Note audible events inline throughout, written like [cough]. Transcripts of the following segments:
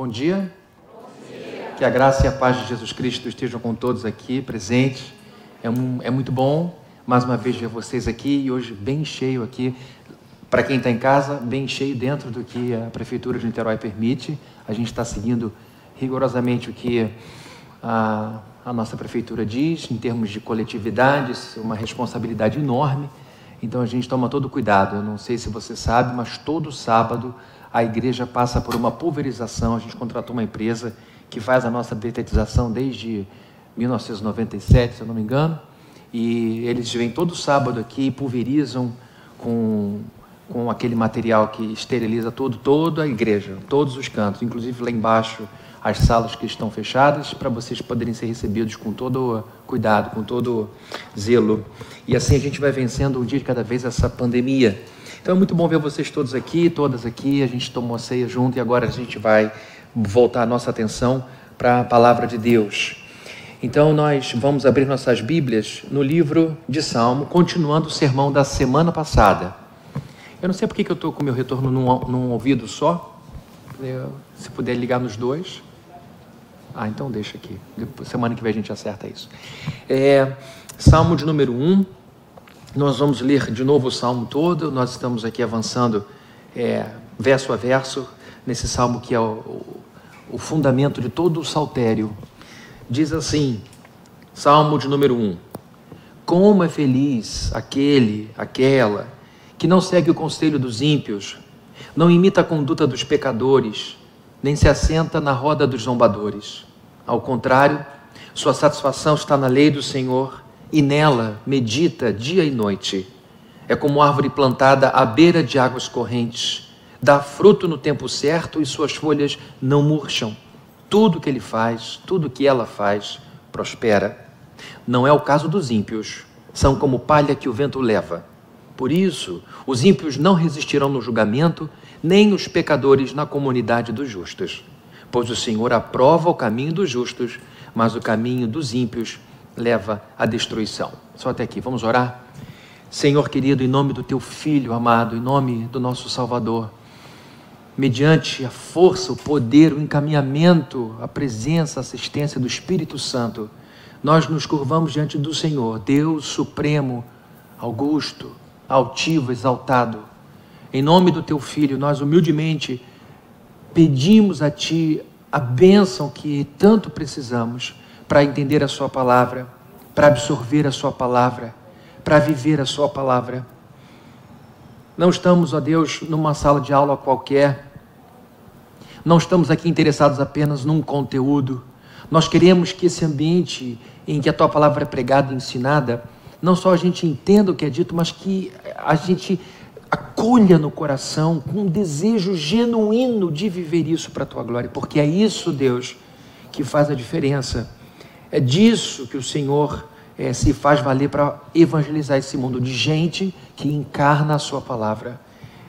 Bom dia. Que a graça e a paz de Jesus Cristo estejam com todos aqui presentes. É, um, é muito bom mais uma vez ver vocês aqui e hoje bem cheio aqui. Para quem está em casa, bem cheio dentro do que a Prefeitura de Niterói permite. A gente está seguindo rigorosamente o que a, a nossa Prefeitura diz, em termos de coletividades, uma responsabilidade enorme. Então a gente toma todo cuidado. Eu não sei se você sabe, mas todo sábado a igreja passa por uma pulverização. A gente contratou uma empresa que faz a nossa detetização desde 1997, se eu não me engano. E eles vêm todo sábado aqui e pulverizam com, com aquele material que esteriliza todo, toda a igreja, todos os cantos, inclusive lá embaixo as salas que estão fechadas, para vocês poderem ser recebidos com todo cuidado, com todo zelo. E assim a gente vai vencendo um dia de cada vez essa pandemia. Então é muito bom ver vocês todos aqui, todas aqui. A gente tomou a ceia junto e agora a gente vai voltar a nossa atenção para a palavra de Deus. Então nós vamos abrir nossas Bíblias no livro de Salmo, continuando o sermão da semana passada. Eu não sei porque que eu estou com meu retorno num, num ouvido só. Se puder ligar nos dois. Ah, então deixa aqui. Semana que vem a gente acerta isso. É, Salmo de número 1. Nós vamos ler de novo o salmo todo. Nós estamos aqui avançando é, verso a verso nesse salmo que é o, o, fundamento de todo o saltério. Diz assim, Salmo de número 1. Como é feliz aquele, aquela, que não segue o conselho dos ímpios, não imita a conduta dos pecadores, nem se assenta na roda dos zombadores. Ao contrário, sua satisfação está na lei do Senhor e nela medita dia e noite. É como árvore plantada à beira de águas correntes, dá fruto no tempo certo e suas folhas não murcham. Tudo que ele faz, tudo que ela faz, prospera. Não é o caso dos ímpios, são como palha que o vento leva. Por isso, os ímpios não resistirão no julgamento, nem os pecadores na comunidade dos justos pois o Senhor aprova o caminho dos justos, mas o caminho dos ímpios leva à destruição. Só até aqui, vamos orar? Senhor querido, em nome do teu filho amado, em nome do nosso Salvador, mediante a força, o poder, o encaminhamento, a presença, a assistência do Espírito Santo, nós nos curvamos diante do Senhor, Deus Supremo, Augusto, altivo, exaltado. Em nome do teu filho, nós humildemente pedimos a Ti a bênção que tanto precisamos para entender a Sua palavra, para absorver a Sua palavra, para viver a Sua palavra. Não estamos, ó Deus, numa sala de aula qualquer, não estamos aqui interessados apenas num conteúdo. Nós queremos que esse ambiente em que a tua palavra é pregada e ensinada, não só a gente entenda o que é dito, mas que a gente acolha no coração com um desejo genuíno de viver isso para a tua glória, porque é isso, Deus, que faz a diferença. É disso que o Senhor é, se faz valer para evangelizar esse mundo de gente que encarna a Sua palavra.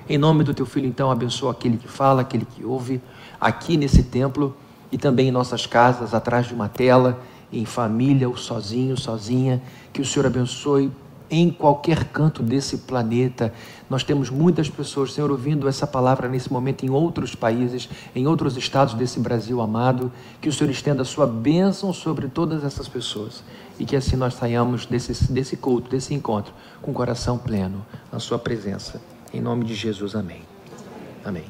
Em nome do Teu Filho, então, abençoa aquele que fala, aquele que ouve, aqui nesse templo e também em nossas casas, atrás de uma tela, em família ou sozinho, sozinha. Que o Senhor abençoe em qualquer canto desse planeta. Nós temos muitas pessoas, Senhor, ouvindo essa palavra nesse momento em outros países, em outros estados desse Brasil amado. Que o Senhor estenda a sua bênção sobre todas essas pessoas e que assim nós saiamos desse, desse culto, desse encontro, com o coração pleno na Sua presença. Em nome de Jesus, amém. Amém.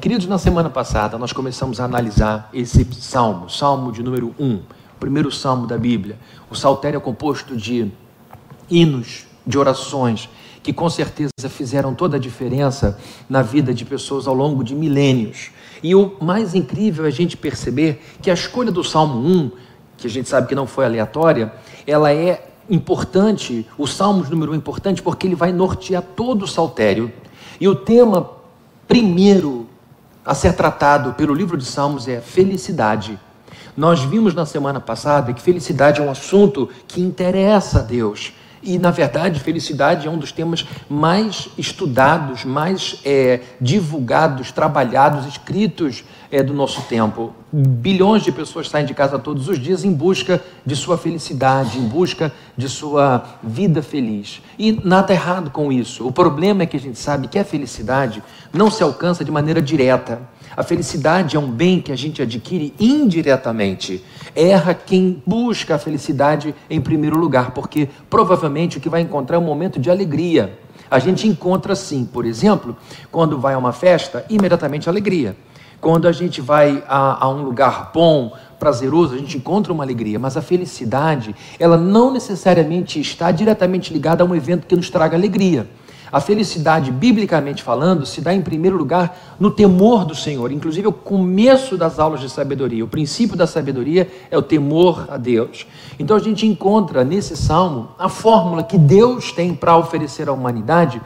Queridos, na semana passada nós começamos a analisar esse salmo, salmo de número 1, o primeiro salmo da Bíblia. O saltério é composto de hinos, de orações, que com certeza fizeram toda a diferença na vida de pessoas ao longo de milênios. E o mais incrível é a gente perceber que a escolha do Salmo 1, que a gente sabe que não foi aleatória, ela é importante, o Salmo número 1 é importante porque ele vai nortear todo o saltério. E o tema primeiro a ser tratado pelo livro de Salmos é felicidade. Nós vimos na semana passada que felicidade é um assunto que interessa a Deus. E, na verdade, felicidade é um dos temas mais estudados, mais é, divulgados, trabalhados, escritos é, do nosso tempo. Bilhões de pessoas saem de casa todos os dias em busca de sua felicidade, em busca de sua vida feliz. E nada errado com isso. O problema é que a gente sabe que a felicidade não se alcança de maneira direta. A felicidade é um bem que a gente adquire indiretamente. Erra quem busca a felicidade em primeiro lugar, porque provavelmente o que vai encontrar é um momento de alegria. A gente encontra sim, por exemplo, quando vai a uma festa, imediatamente alegria. Quando a gente vai a, a um lugar bom, prazeroso, a gente encontra uma alegria, mas a felicidade, ela não necessariamente está diretamente ligada a um evento que nos traga alegria. A felicidade, biblicamente falando, se dá em primeiro lugar no temor do Senhor. Inclusive, o começo das aulas de sabedoria, o princípio da sabedoria é o temor a Deus. Então, a gente encontra nesse salmo a fórmula que Deus tem para oferecer à humanidade,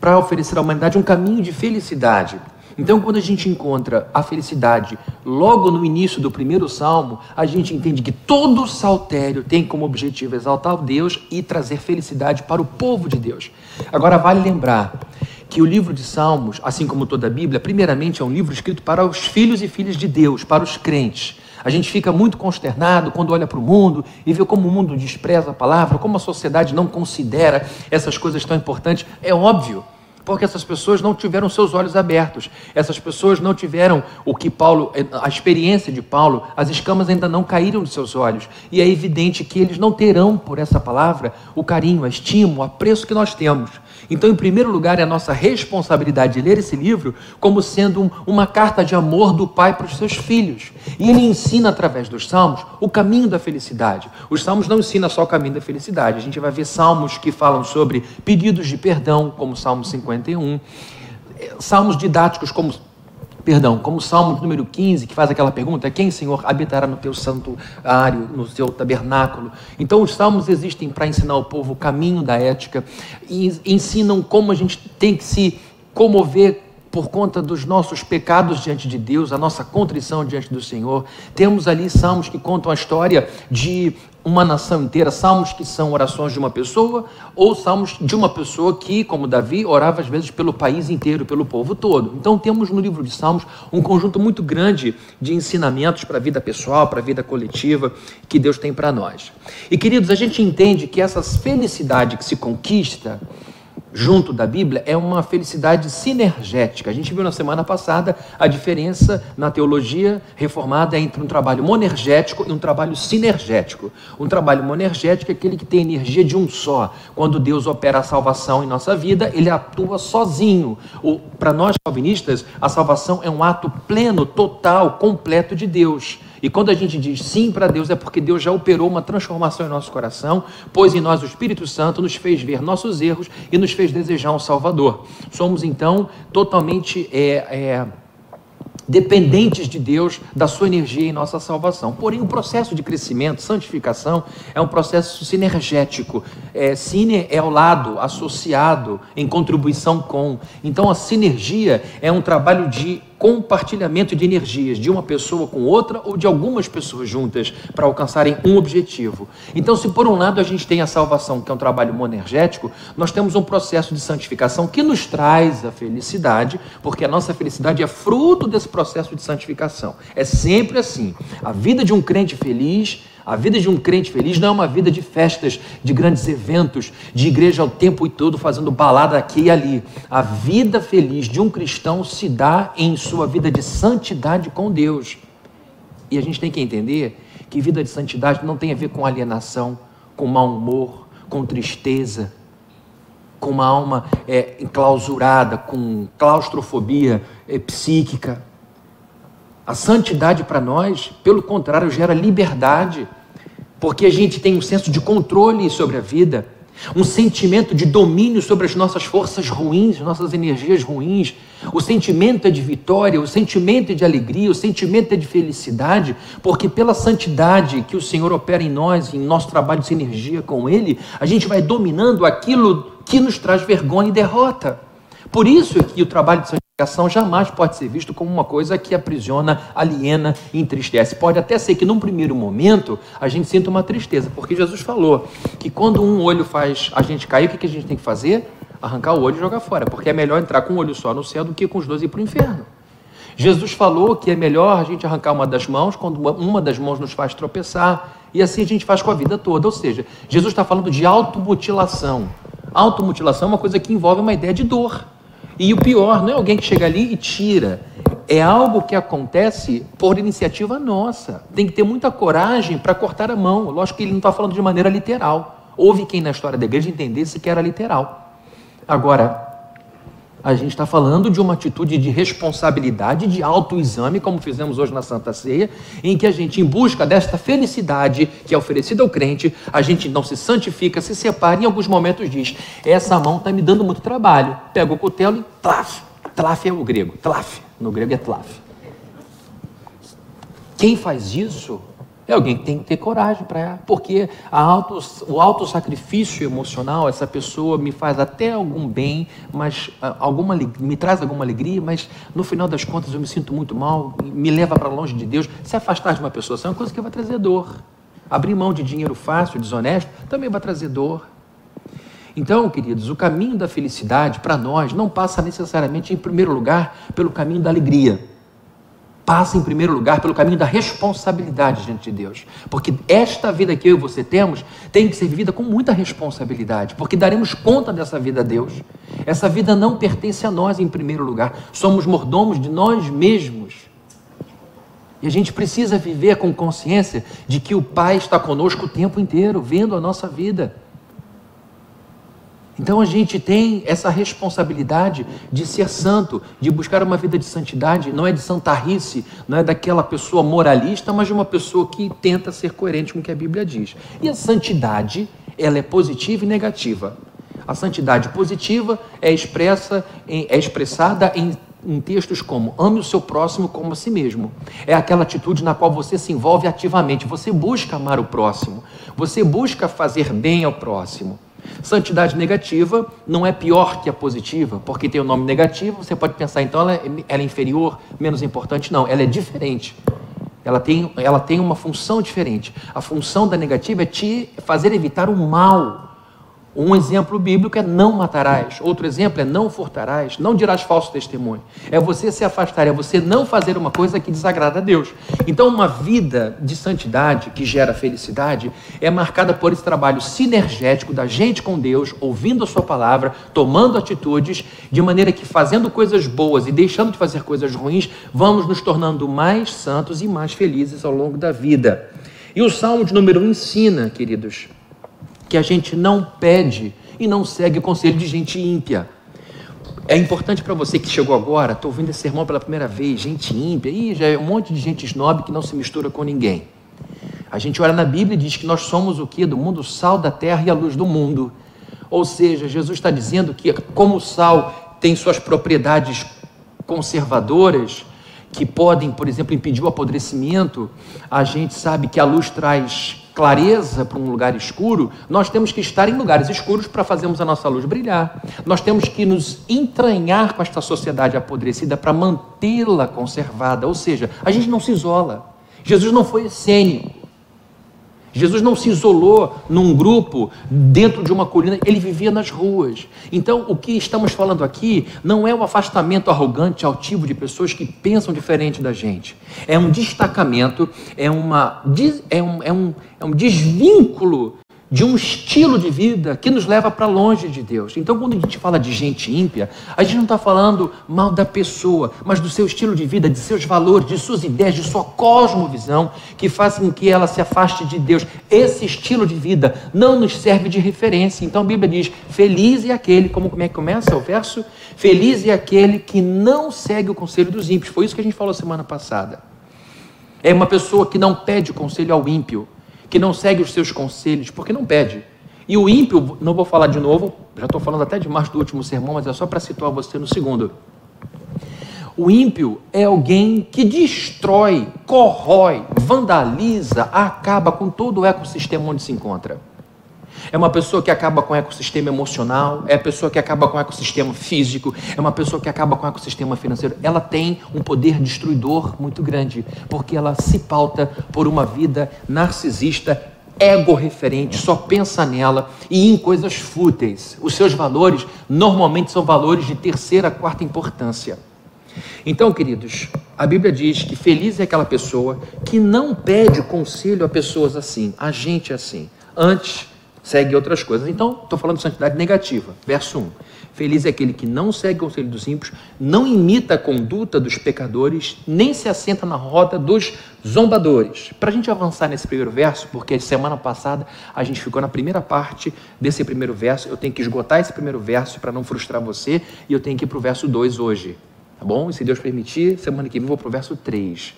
para oferecer à humanidade um caminho de felicidade. Então, quando a gente encontra a felicidade logo no início do primeiro salmo, a gente entende que todo saltério tem como objetivo exaltar Deus e trazer felicidade para o povo de Deus. Agora, vale lembrar que o livro de Salmos, assim como toda a Bíblia, primeiramente é um livro escrito para os filhos e filhas de Deus, para os crentes. A gente fica muito consternado quando olha para o mundo e vê como o mundo despreza a palavra, como a sociedade não considera essas coisas tão importantes. É óbvio porque essas pessoas não tiveram seus olhos abertos. Essas pessoas não tiveram o que Paulo, a experiência de Paulo, as escamas ainda não caíram dos seus olhos. E é evidente que eles não terão por essa palavra o carinho, a estima, o apreço que nós temos. Então, em primeiro lugar, é a nossa responsabilidade de ler esse livro como sendo um, uma carta de amor do pai para os seus filhos. E ele ensina, através dos salmos, o caminho da felicidade. Os salmos não ensinam só o caminho da felicidade. A gente vai ver salmos que falam sobre pedidos de perdão, como o Salmo 51, salmos didáticos, como perdão, como o Salmo número 15, que faz aquela pergunta: quem, Senhor, habitará no teu santuário, no teu tabernáculo? Então, os salmos existem para ensinar ao povo o caminho da ética e ensinam como a gente tem que se comover por conta dos nossos pecados diante de Deus, a nossa contrição diante do Senhor. Temos ali salmos que contam a história de uma nação inteira, salmos que são orações de uma pessoa, ou salmos de uma pessoa que, como Davi, orava às vezes pelo país inteiro, pelo povo todo. Então temos no livro de Salmos um conjunto muito grande de ensinamentos para a vida pessoal, para a vida coletiva que Deus tem para nós. E queridos, a gente entende que essa felicidade que se conquista junto da Bíblia é uma felicidade sinergética. A gente viu na semana passada a diferença na teologia reformada entre um trabalho monergético e um trabalho sinergético. Um trabalho monergético é aquele que tem energia de um só. Quando Deus opera a salvação em nossa vida, ele atua sozinho. Para nós calvinistas, a salvação é um ato pleno, total, completo de Deus. E quando a gente diz sim para Deus, é porque Deus já operou uma transformação em nosso coração, pôs em nós o Espírito Santo, nos fez ver nossos erros e nos fez desejar um Salvador. Somos então totalmente. É, é, dependentes de Deus, da sua energia em nossa salvação. Porém, o processo de crescimento, santificação, é um processo sinergético. É, sine é ao lado, associado, em contribuição com. Então, a sinergia é um trabalho de compartilhamento de energias de uma pessoa com outra ou de algumas pessoas juntas para alcançarem um objetivo. Então, se por um lado a gente tem a salvação, que é um trabalho monergético, nós temos um processo de santificação que nos traz a felicidade, porque a nossa felicidade é fruto desse processo de santificação. É sempre assim. A vida de um crente feliz a vida de um crente feliz não é uma vida de festas, de grandes eventos, de igreja o tempo todo fazendo balada aqui e ali. A vida feliz de um cristão se dá em sua vida de santidade com Deus. E a gente tem que entender que vida de santidade não tem a ver com alienação, com mau humor, com tristeza, com uma alma é, enclausurada, com claustrofobia é, psíquica. A santidade para nós, pelo contrário, gera liberdade, porque a gente tem um senso de controle sobre a vida, um sentimento de domínio sobre as nossas forças ruins, nossas energias ruins. O sentimento é de vitória, o sentimento é de alegria, o sentimento é de felicidade, porque pela santidade que o Senhor opera em nós, em nosso trabalho de sinergia com Ele, a gente vai dominando aquilo que nos traz vergonha e derrota. Por isso que o trabalho de santificação jamais pode ser visto como uma coisa que aprisiona, aliena e entristece. Pode até ser que num primeiro momento a gente sinta uma tristeza, porque Jesus falou que quando um olho faz a gente cair, o que a gente tem que fazer? Arrancar o olho e jogar fora, porque é melhor entrar com um olho só no céu do que com os dois ir para o inferno. Jesus falou que é melhor a gente arrancar uma das mãos quando uma das mãos nos faz tropeçar, e assim a gente faz com a vida toda. Ou seja, Jesus está falando de automutilação. Automutilação é uma coisa que envolve uma ideia de dor. E o pior, não é alguém que chega ali e tira. É algo que acontece por iniciativa nossa. Tem que ter muita coragem para cortar a mão. Lógico que ele não está falando de maneira literal. Houve quem na história da igreja entendesse que era literal. Agora, a gente está falando de uma atitude de responsabilidade, de autoexame, como fizemos hoje na Santa Ceia, em que a gente, em busca desta felicidade que é oferecida ao crente, a gente não se santifica, se separa e em alguns momentos diz: essa mão está me dando muito trabalho. Pega o cutelo e tlaf. Tlaf é o grego, tlaf. No grego é tlaf. Quem faz isso é alguém que tem que ter coragem para, porque auto, o auto sacrifício emocional, essa pessoa me faz até algum bem, mas ah, alguma me traz alguma alegria, mas no final das contas eu me sinto muito mal, me leva para longe de Deus. Se afastar de uma pessoa, isso é uma coisa que vai trazer dor. Abrir mão de dinheiro fácil, desonesto, também vai trazer dor. Então, queridos, o caminho da felicidade para nós não passa necessariamente, em primeiro lugar, pelo caminho da alegria passa em primeiro lugar pelo caminho da responsabilidade diante de Deus. Porque esta vida que eu e você temos tem que ser vivida com muita responsabilidade, porque daremos conta dessa vida a Deus. Essa vida não pertence a nós em primeiro lugar, somos mordomos de nós mesmos. E a gente precisa viver com consciência de que o Pai está conosco o tempo inteiro, vendo a nossa vida. Então a gente tem essa responsabilidade de ser santo, de buscar uma vida de santidade, não é de santarrice, não é daquela pessoa moralista, mas de uma pessoa que tenta ser coerente com o que a Bíblia diz. E a santidade, ela é positiva e negativa. A santidade positiva é expressa, é expressada em em textos como ame o seu próximo como a si mesmo. É aquela atitude na qual você se envolve ativamente, você busca amar o próximo, você busca fazer bem ao próximo. Santidade negativa não é pior que a positiva, porque tem o nome negativo, você pode pensar, então ela é, ela é inferior, menos importante. Não, ela é diferente. Ela tem, ela tem uma função diferente. A função da negativa é te fazer evitar o mal um exemplo bíblico é não matarás. Outro exemplo é não furtarás, não dirás falso testemunho. É você se afastar, é você não fazer uma coisa que desagrada a Deus. Então, uma vida de santidade que gera felicidade é marcada por esse trabalho sinergético da gente com Deus, ouvindo a Sua palavra, tomando atitudes, de maneira que fazendo coisas boas e deixando de fazer coisas ruins, vamos nos tornando mais santos e mais felizes ao longo da vida. E o Salmo de número 1 ensina, queridos, que a gente não pede e não segue o conselho de gente ímpia. É importante para você que chegou agora, estou ouvindo esse sermão pela primeira vez, gente ímpia, e já é um monte de gente snob que não se mistura com ninguém. A gente olha na Bíblia e diz que nós somos o que? Do mundo, o sal da terra e a luz do mundo. Ou seja, Jesus está dizendo que, como o sal tem suas propriedades conservadoras, que podem, por exemplo, impedir o apodrecimento, a gente sabe que a luz traz clareza para um lugar escuro, nós temos que estar em lugares escuros para fazermos a nossa luz brilhar. Nós temos que nos entranhar com esta sociedade apodrecida para mantê-la conservada. Ou seja, a gente não se isola. Jesus não foi essênio. Jesus não se isolou num grupo dentro de uma colina, ele vivia nas ruas. Então, o que estamos falando aqui não é o afastamento arrogante, altivo de pessoas que pensam diferente da gente. É um destacamento, é, uma, é, um, é, um, é um desvínculo de um estilo de vida que nos leva para longe de Deus. Então, quando a gente fala de gente ímpia, a gente não está falando mal da pessoa, mas do seu estilo de vida, de seus valores, de suas ideias, de sua cosmovisão, que fazem com que ela se afaste de Deus. Esse estilo de vida não nos serve de referência. Então, a Bíblia diz: Feliz é aquele, como, como é que começa o verso? Feliz é aquele que não segue o conselho dos ímpios. Foi isso que a gente falou semana passada. É uma pessoa que não pede conselho ao ímpio que não segue os seus conselhos, porque não pede. E o ímpio, não vou falar de novo, já estou falando até demais do último sermão, mas é só para situar você no segundo. O ímpio é alguém que destrói, corrói, vandaliza, acaba com todo o ecossistema onde se encontra. É uma pessoa que acaba com o ecossistema emocional, é a pessoa que acaba com o ecossistema físico, é uma pessoa que acaba com o ecossistema financeiro. Ela tem um poder destruidor muito grande, porque ela se pauta por uma vida narcisista, ego-referente, só pensa nela e em coisas fúteis. Os seus valores normalmente são valores de terceira, quarta importância. Então, queridos, a Bíblia diz que feliz é aquela pessoa que não pede conselho a pessoas assim, a gente assim. Antes, segue outras coisas. Então, estou falando de santidade negativa. Verso 1. Feliz é aquele que não segue o conselho dos ímpios, não imita a conduta dos pecadores, nem se assenta na roda dos zombadores. Para a gente avançar nesse primeiro verso, porque semana passada a gente ficou na primeira parte desse primeiro verso, eu tenho que esgotar esse primeiro verso para não frustrar você, e eu tenho que ir para o verso 2 hoje. Tá bom? E se Deus permitir, semana que vem eu vou para o verso 3.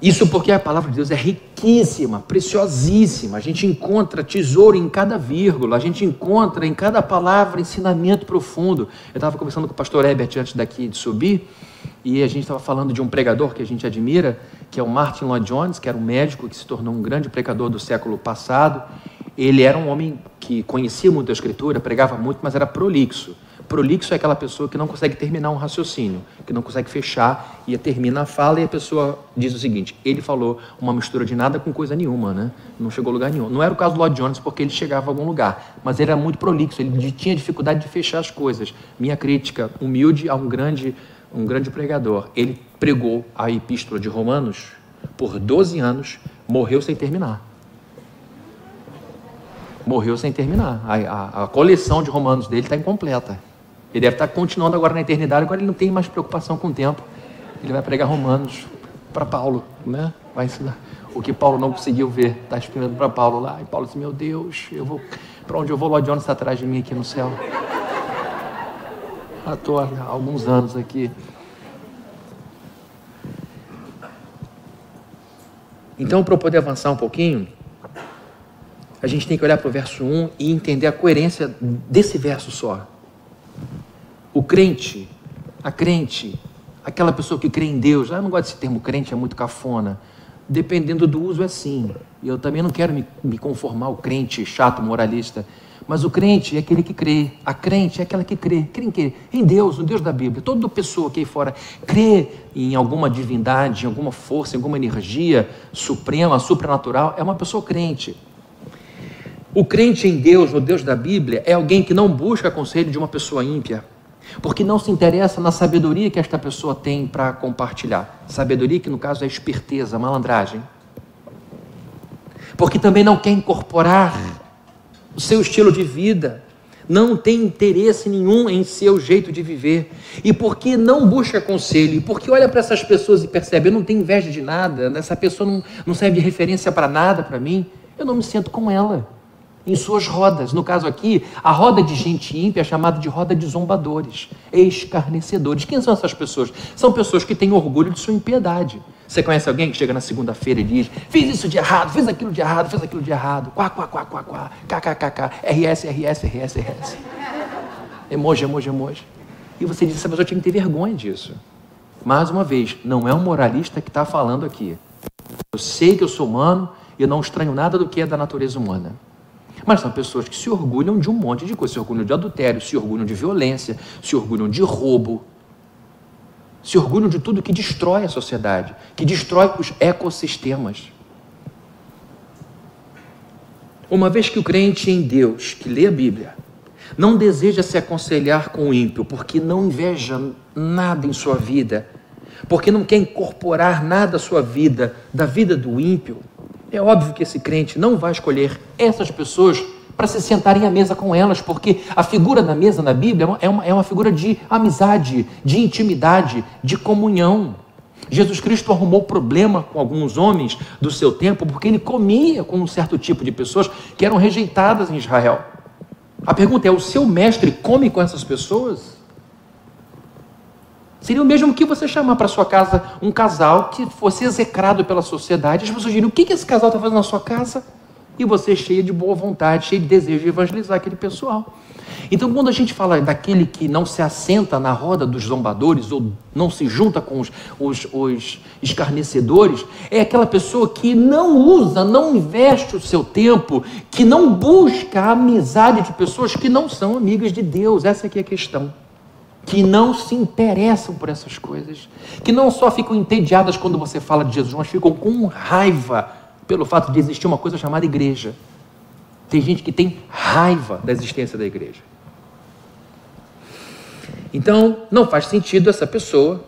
Isso porque a palavra de Deus é riquíssima, preciosíssima. A gente encontra tesouro em cada vírgula, a gente encontra em cada palavra ensinamento profundo. Eu estava conversando com o pastor Herbert antes daqui de subir, e a gente estava falando de um pregador que a gente admira, que é o Martin Lloyd Jones, que era um médico que se tornou um grande pregador do século passado. Ele era um homem que conhecia muito a escritura, pregava muito, mas era prolixo. Prolixo é aquela pessoa que não consegue terminar um raciocínio, que não consegue fechar e termina a fala e a pessoa diz o seguinte: ele falou uma mistura de nada com coisa nenhuma, né? Não chegou a lugar nenhum. Não era o caso do Lloyd Jones porque ele chegava a algum lugar, mas ele era muito prolixo, ele tinha dificuldade de fechar as coisas. Minha crítica humilde a um grande, um grande pregador. Ele pregou a epístola de Romanos por 12 anos, morreu sem terminar morreu sem terminar. A, a, a coleção de romanos dele está incompleta. Ele deve estar continuando agora na eternidade, agora ele não tem mais preocupação com o tempo. Ele vai pregar Romanos para Paulo, né? Vai ensinar o que Paulo não conseguiu ver, está explicando para Paulo lá. E Paulo disse: Meu Deus, eu vou para onde eu vou? Lloyd Jones está atrás de mim aqui no céu. Estou há alguns anos aqui. Então, para eu poder avançar um pouquinho, a gente tem que olhar para o verso 1 e entender a coerência desse verso só. O crente, a crente, aquela pessoa que crê em Deus, ah, eu não gosto desse termo crente, é muito cafona. Dependendo do uso, é sim. E eu também não quero me, me conformar ao crente chato, moralista. Mas o crente é aquele que crê. A crente é aquela que crê. Crê em quê? Em Deus, no Deus da Bíblia. Toda pessoa que aí fora crê em alguma divindade, em alguma força, em alguma energia suprema, supranatural, é uma pessoa crente. O crente em Deus, no Deus da Bíblia, é alguém que não busca conselho de uma pessoa ímpia porque não se interessa na sabedoria que esta pessoa tem para compartilhar. Sabedoria que no caso é esperteza, malandragem. Porque também não quer incorporar o seu estilo de vida, não tem interesse nenhum em seu jeito de viver. E porque não busca conselho, porque olha para essas pessoas e percebe, eu não tenho inveja de nada, essa pessoa não, não serve de referência para nada para mim, eu não me sinto com ela em suas rodas. No caso aqui, a roda de gente ímpia é chamada de roda de zombadores, escarnecedores. Quem são essas pessoas? São pessoas que têm orgulho de sua impiedade. Você conhece alguém que chega na segunda-feira e diz: Fiz isso de errado, fiz aquilo de errado, fiz aquilo de errado. Quá, quá, quá, quá, quá. KKKK. RS, RS, RS, RS. Emoji, emoji, emoji. E você diz: essa pessoa tinha que ter vergonha disso. Mais uma vez, não é um moralista que está falando aqui. Eu sei que eu sou humano e não estranho nada do que é da natureza humana. Mas são pessoas que se orgulham de um monte de coisa, se orgulham de adultério, se orgulham de violência, se orgulham de roubo, se orgulham de tudo que destrói a sociedade, que destrói os ecossistemas. Uma vez que o crente em Deus, que lê a Bíblia, não deseja se aconselhar com o ímpio, porque não inveja nada em sua vida, porque não quer incorporar nada à sua vida, da vida do ímpio, é óbvio que esse crente não vai escolher essas pessoas para se sentarem à mesa com elas, porque a figura da mesa na Bíblia é uma, é uma figura de amizade, de intimidade, de comunhão. Jesus Cristo arrumou problema com alguns homens do seu tempo porque ele comia com um certo tipo de pessoas que eram rejeitadas em Israel. A pergunta é: o seu mestre come com essas pessoas? Seria o mesmo que você chamar para sua casa um casal que fosse execrado pela sociedade. As pessoas diriam: o que, esse casal está fazendo na sua casa? E você cheia de boa vontade, cheio de desejo de evangelizar aquele pessoal. Então, quando a gente fala daquele que não se assenta na roda dos zombadores ou não se junta com os, os, os escarnecedores, é aquela pessoa que não usa, não investe o seu tempo, que não busca a amizade de pessoas que não são amigas de Deus. Essa aqui é a questão que não se interessam por essas coisas, que não só ficam entediadas quando você fala de Jesus, mas ficam com raiva pelo fato de existir uma coisa chamada igreja. Tem gente que tem raiva da existência da igreja. Então, não faz sentido essa pessoa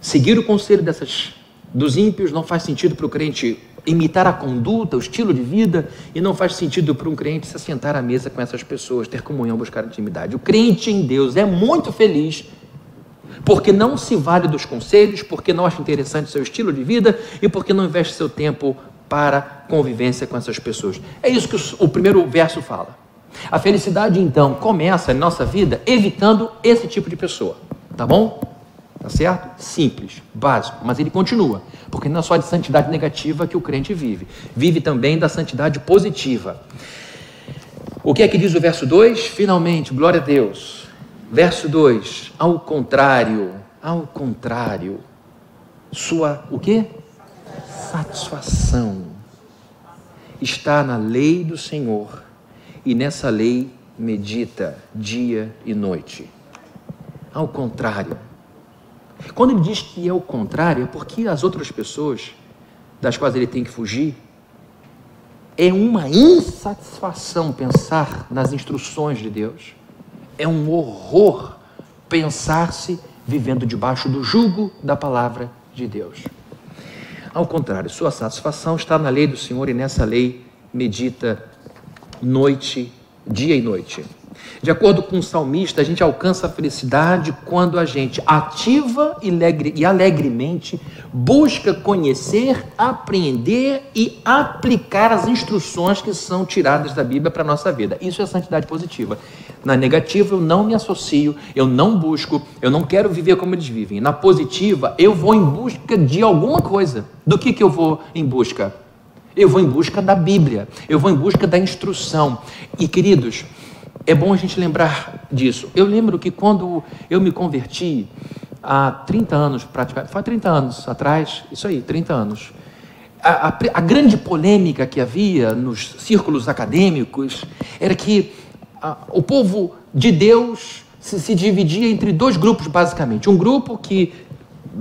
seguir o conselho dessas dos ímpios, não faz sentido para o crente imitar a conduta, o estilo de vida, e não faz sentido para um crente se sentar à mesa com essas pessoas, ter comunhão, buscar intimidade. O crente em Deus é muito feliz porque não se vale dos conselhos, porque não acha interessante seu estilo de vida e porque não investe seu tempo para convivência com essas pessoas. É isso que o primeiro verso fala. A felicidade, então, começa em nossa vida evitando esse tipo de pessoa. Tá bom? Tá certo? Simples, básico, mas ele continua, porque não é só de santidade negativa que o crente vive, vive também da santidade positiva. O que é que diz o verso 2? Finalmente, glória a Deus. Verso 2, ao contrário, ao contrário, sua o quê? Satisfação está na lei do Senhor e nessa lei medita dia e noite. Ao contrário. Quando ele diz que é o contrário, é porque as outras pessoas das quais ele tem que fugir é uma insatisfação pensar nas instruções de Deus. É um horror pensar-se vivendo debaixo do jugo da palavra de Deus. Ao contrário, sua satisfação está na lei do Senhor e nessa lei medita noite, dia e noite. De acordo com o salmista, a gente alcança a felicidade quando a gente ativa e, alegre, e alegremente busca conhecer, aprender e aplicar as instruções que são tiradas da Bíblia para a nossa vida. Isso é santidade positiva. Na negativa, eu não me associo, eu não busco, eu não quero viver como eles vivem. Na positiva, eu vou em busca de alguma coisa. Do que, que eu vou em busca? Eu vou em busca da Bíblia, eu vou em busca da instrução. E queridos, é bom a gente lembrar disso. Eu lembro que quando eu me converti, há 30 anos, praticamente, foi 30 anos atrás, isso aí, 30 anos. A, a, a grande polêmica que havia nos círculos acadêmicos era que a, o povo de Deus se, se dividia entre dois grupos, basicamente. Um grupo que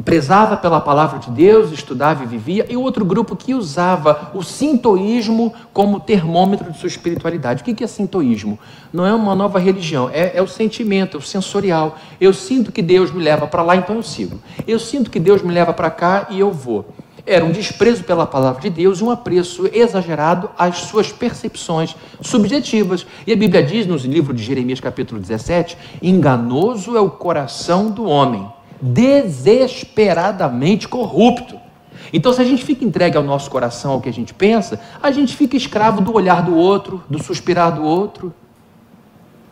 prezava pela palavra de Deus, estudava e vivia, e outro grupo que usava o sintoísmo como termômetro de sua espiritualidade. O que é sintoísmo? Não é uma nova religião, é, é o sentimento, é o sensorial. Eu sinto que Deus me leva para lá, então eu sigo. Eu sinto que Deus me leva para cá e eu vou. Era um desprezo pela palavra de Deus e um apreço exagerado às suas percepções subjetivas. E a Bíblia diz no livro de Jeremias, capítulo 17: enganoso é o coração do homem desesperadamente corrupto. Então, se a gente fica entregue ao nosso coração, ao que a gente pensa, a gente fica escravo do olhar do outro, do suspirar do outro.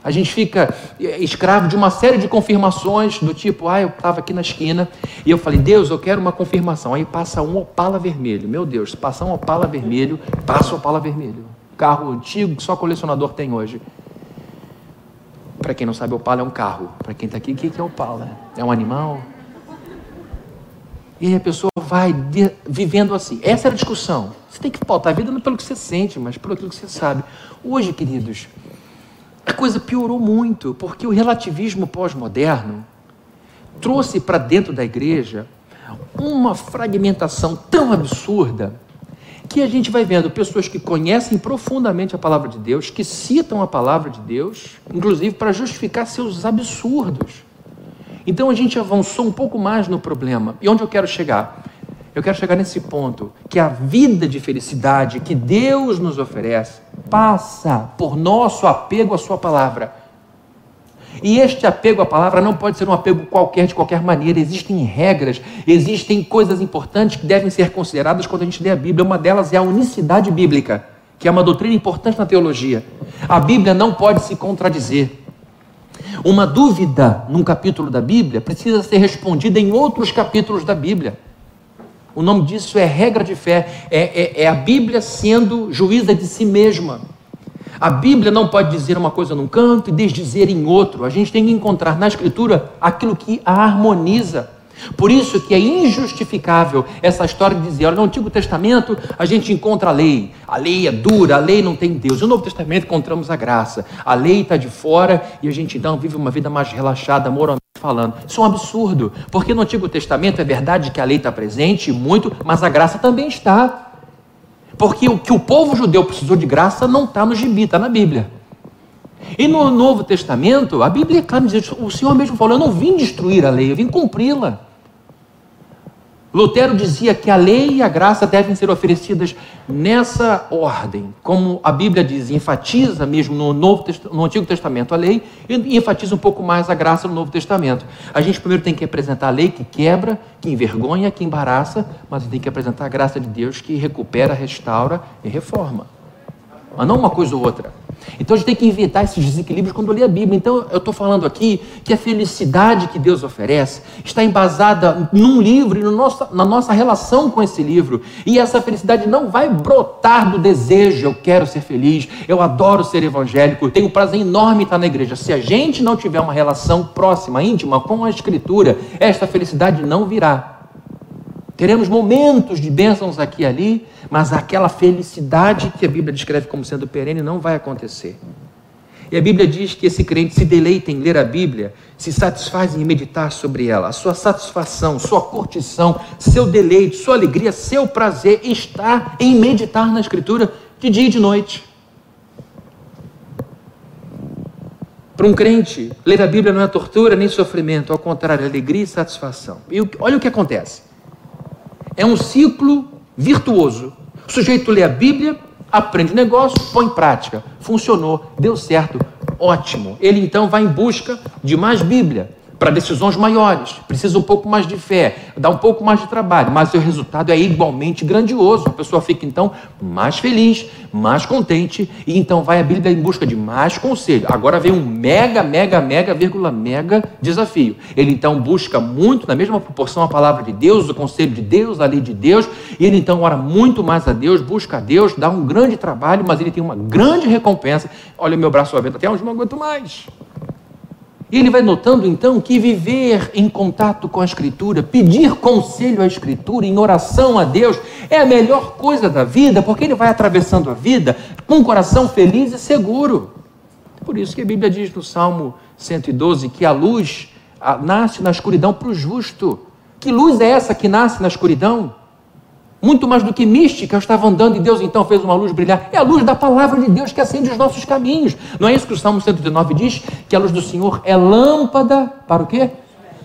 A gente fica é, escravo de uma série de confirmações, do tipo, ah, eu estava aqui na esquina e eu falei, Deus, eu quero uma confirmação. Aí passa um opala vermelho. Meu Deus, se passar um opala vermelho, passa o opala vermelho. Carro antigo que só colecionador tem hoje. Para quem não sabe, Opala é um carro. Para quem está aqui, o que é Opala? É um animal? E a pessoa vai vivendo assim. Essa era a discussão. Você tem que pautar a vida não pelo que você sente, mas pelo que você sabe. Hoje, queridos, a coisa piorou muito, porque o relativismo pós-moderno trouxe para dentro da igreja uma fragmentação tão absurda que a gente vai vendo pessoas que conhecem profundamente a palavra de Deus, que citam a palavra de Deus, inclusive para justificar seus absurdos. Então a gente avançou um pouco mais no problema. E onde eu quero chegar? Eu quero chegar nesse ponto que a vida de felicidade que Deus nos oferece passa por nosso apego à Sua palavra. E este apego à palavra não pode ser um apego qualquer, de qualquer maneira. Existem regras, existem coisas importantes que devem ser consideradas quando a gente lê a Bíblia. Uma delas é a unicidade bíblica, que é uma doutrina importante na teologia. A Bíblia não pode se contradizer. Uma dúvida num capítulo da Bíblia precisa ser respondida em outros capítulos da Bíblia. O nome disso é regra de fé, é, é, é a Bíblia sendo juíza de si mesma. A Bíblia não pode dizer uma coisa num canto e desdizer em outro. A gente tem que encontrar na Escritura aquilo que a harmoniza. Por isso que é injustificável essa história de dizer, olha, no Antigo Testamento a gente encontra a lei, a lei é dura, a lei não tem Deus. No Novo Testamento encontramos a graça, a lei está de fora e a gente então vive uma vida mais relaxada, moralmente falando. Isso é um absurdo, porque no Antigo Testamento é verdade que a lei está presente muito, mas a graça também está. Porque o que o povo judeu precisou de graça não está no gibi, está na Bíblia. E no Novo Testamento, a Bíblia é clara, o Senhor mesmo falou: Eu não vim destruir a lei, eu vim cumpri-la. Lutero dizia que a lei e a graça devem ser oferecidas nessa ordem, como a Bíblia diz, enfatiza mesmo no, Novo, no Antigo Testamento a lei e enfatiza um pouco mais a graça no Novo Testamento. A gente primeiro tem que apresentar a lei que quebra, que envergonha, que embaraça, mas tem que apresentar a graça de Deus que recupera, restaura e reforma. Mas não uma coisa ou outra. Então a gente tem que evitar esses desequilíbrios quando lê a Bíblia. Então eu estou falando aqui que a felicidade que Deus oferece está embasada num livro e no nosso, na nossa relação com esse livro. E essa felicidade não vai brotar do desejo, eu quero ser feliz, eu adoro ser evangélico, eu tenho prazer enorme estar na igreja. Se a gente não tiver uma relação próxima, íntima com a Escritura, esta felicidade não virá. Teremos momentos de bênçãos aqui e ali, mas aquela felicidade que a Bíblia descreve como sendo perene não vai acontecer. E a Bíblia diz que esse crente se deleita em ler a Bíblia, se satisfaz em meditar sobre ela. A sua satisfação, sua curtição, seu deleite, sua alegria, seu prazer está em meditar na Escritura de dia e de noite. Para um crente, ler a Bíblia não é tortura nem sofrimento, ao contrário, é alegria e satisfação. E olha o que acontece. É um ciclo virtuoso. O sujeito lê a Bíblia, aprende o negócio, põe em prática. Funcionou, deu certo, ótimo. Ele então vai em busca de mais Bíblia para decisões maiores, precisa um pouco mais de fé, dá um pouco mais de trabalho, mas o resultado é igualmente grandioso. A pessoa fica então mais feliz, mais contente e então vai a Bíblia em busca de mais conselho. Agora vem um mega, mega, mega, vírgula, mega desafio. Ele então busca muito, na mesma proporção, a palavra de Deus, o conselho de Deus, a lei de Deus, e ele então ora muito mais a Deus, busca a Deus, dá um grande trabalho, mas ele tem uma grande recompensa. Olha, meu braço aberto até onde não aguento mais. E ele vai notando então que viver em contato com a Escritura, pedir conselho à Escritura, em oração a Deus, é a melhor coisa da vida, porque ele vai atravessando a vida com um coração feliz e seguro. Por isso que a Bíblia diz no Salmo 112 que a luz nasce na escuridão para o justo. Que luz é essa que nasce na escuridão? Muito mais do que mística, eu estava andando e Deus então fez uma luz brilhar. É a luz da palavra de Deus que acende os nossos caminhos. Não é isso que o Salmo 119 diz? Que a luz do Senhor é lâmpada para o quê?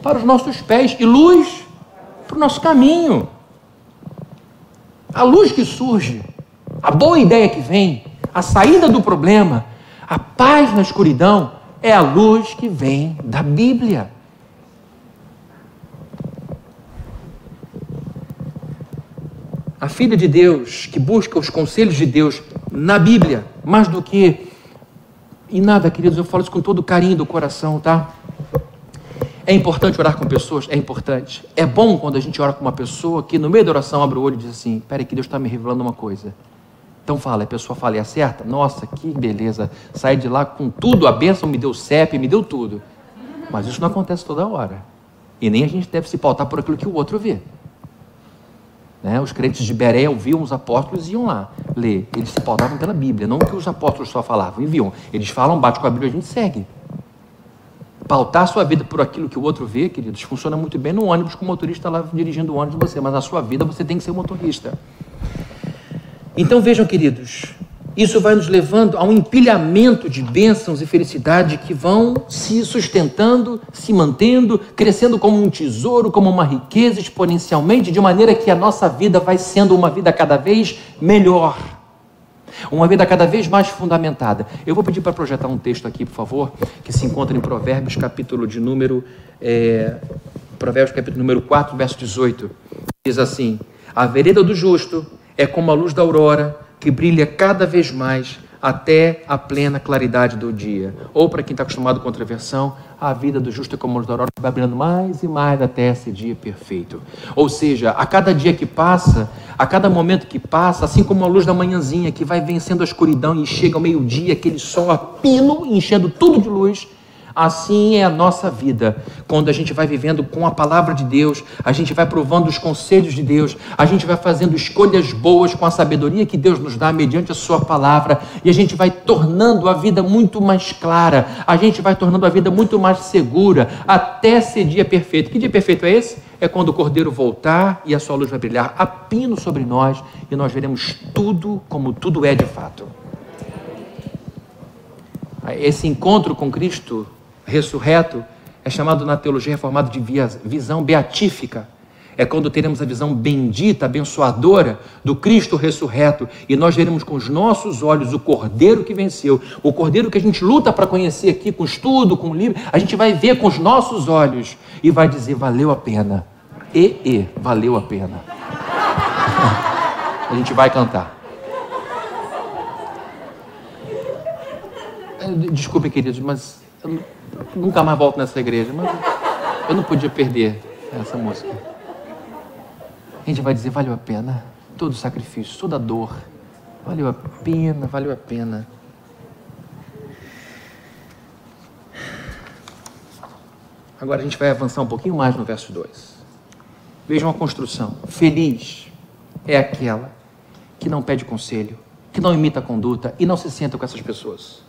Para os nossos pés e luz para o nosso caminho. A luz que surge, a boa ideia que vem, a saída do problema, a paz na escuridão, é a luz que vem da Bíblia. A filha de Deus que busca os conselhos de Deus na Bíblia, mais do que em nada, queridos, eu falo isso com todo carinho do coração, tá? É importante orar com pessoas? É importante. É bom quando a gente ora com uma pessoa que no meio da oração abre o olho e diz assim: Peraí, que Deus está me revelando uma coisa. Então fala, a pessoa fala e acerta. Nossa, que beleza. Sai de lá com tudo, a bênção me deu CEP, me deu tudo. Mas isso não acontece toda hora. E nem a gente deve se pautar por aquilo que o outro vê. Né? Os crentes de Beré ouviam os apóstolos e iam lá ler. Eles se pautavam pela Bíblia, não que os apóstolos só falavam, enviam. Eles falam, bate com a Bíblia, a gente segue. Pautar sua vida por aquilo que o outro vê, queridos, funciona muito bem no ônibus com o motorista lá dirigindo o ônibus você, mas na sua vida você tem que ser motorista. Então vejam, queridos, isso vai nos levando a um empilhamento de bênçãos e felicidade que vão se sustentando, se mantendo, crescendo como um tesouro, como uma riqueza exponencialmente, de maneira que a nossa vida vai sendo uma vida cada vez melhor. Uma vida cada vez mais fundamentada. Eu vou pedir para projetar um texto aqui, por favor, que se encontra em Provérbios, capítulo de número. É, Provérbios, capítulo número 4, verso 18. Diz assim: A vereda do justo é como a luz da aurora que brilha cada vez mais até a plena claridade do dia. Ou, para quem está acostumado com outra versão, a vida do justo é como a da aurora, vai brilhando mais e mais até esse dia perfeito. Ou seja, a cada dia que passa, a cada momento que passa, assim como a luz da manhãzinha que vai vencendo a escuridão e chega ao meio-dia, aquele sol a pino, enchendo tudo de luz, Assim é a nossa vida. Quando a gente vai vivendo com a palavra de Deus, a gente vai provando os conselhos de Deus, a gente vai fazendo escolhas boas com a sabedoria que Deus nos dá mediante a Sua palavra, e a gente vai tornando a vida muito mais clara, a gente vai tornando a vida muito mais segura, até ser dia perfeito. Que dia perfeito é esse? É quando o Cordeiro voltar e a sua luz vai brilhar a pino sobre nós e nós veremos tudo como tudo é de fato. Esse encontro com Cristo ressurreto é chamado na teologia reformada de visão beatífica. é quando teremos a visão bendita, abençoadora do Cristo ressurreto e nós veremos com os nossos olhos o Cordeiro que venceu, o Cordeiro que a gente luta para conhecer aqui com estudo, com livro, a gente vai ver com os nossos olhos e vai dizer: valeu a pena. E, e, valeu a pena. [laughs] a gente vai cantar. Desculpe, queridos, mas eu nunca mais volto nessa igreja, mas eu não podia perder essa música. A gente vai dizer, valeu a pena. Todo o sacrifício, toda a dor. Valeu a pena, valeu a pena. Agora a gente vai avançar um pouquinho mais no verso 2. Vejam a construção. Feliz é aquela que não pede conselho, que não imita a conduta e não se senta com essas pessoas.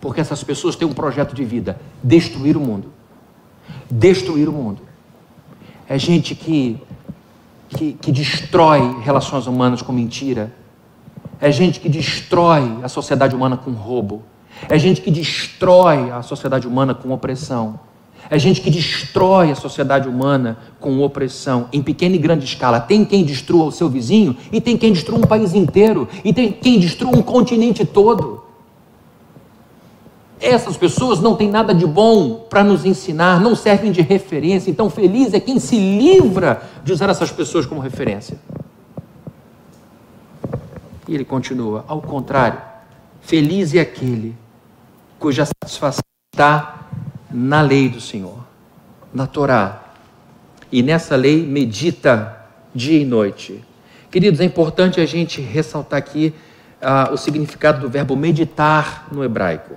Porque essas pessoas têm um projeto de vida: destruir o mundo. Destruir o mundo. É gente que, que, que destrói relações humanas com mentira. É gente que destrói a sociedade humana com roubo. É gente que destrói a sociedade humana com opressão. É gente que destrói a sociedade humana com opressão em pequena e grande escala. Tem quem destrua o seu vizinho e tem quem destrua um país inteiro e tem quem destrua um continente todo. Essas pessoas não têm nada de bom para nos ensinar, não servem de referência. Então, feliz é quem se livra de usar essas pessoas como referência. E ele continua: ao contrário, feliz é aquele cuja satisfação está na lei do Senhor, na Torá. E nessa lei medita dia e noite. Queridos, é importante a gente ressaltar aqui uh, o significado do verbo meditar no hebraico.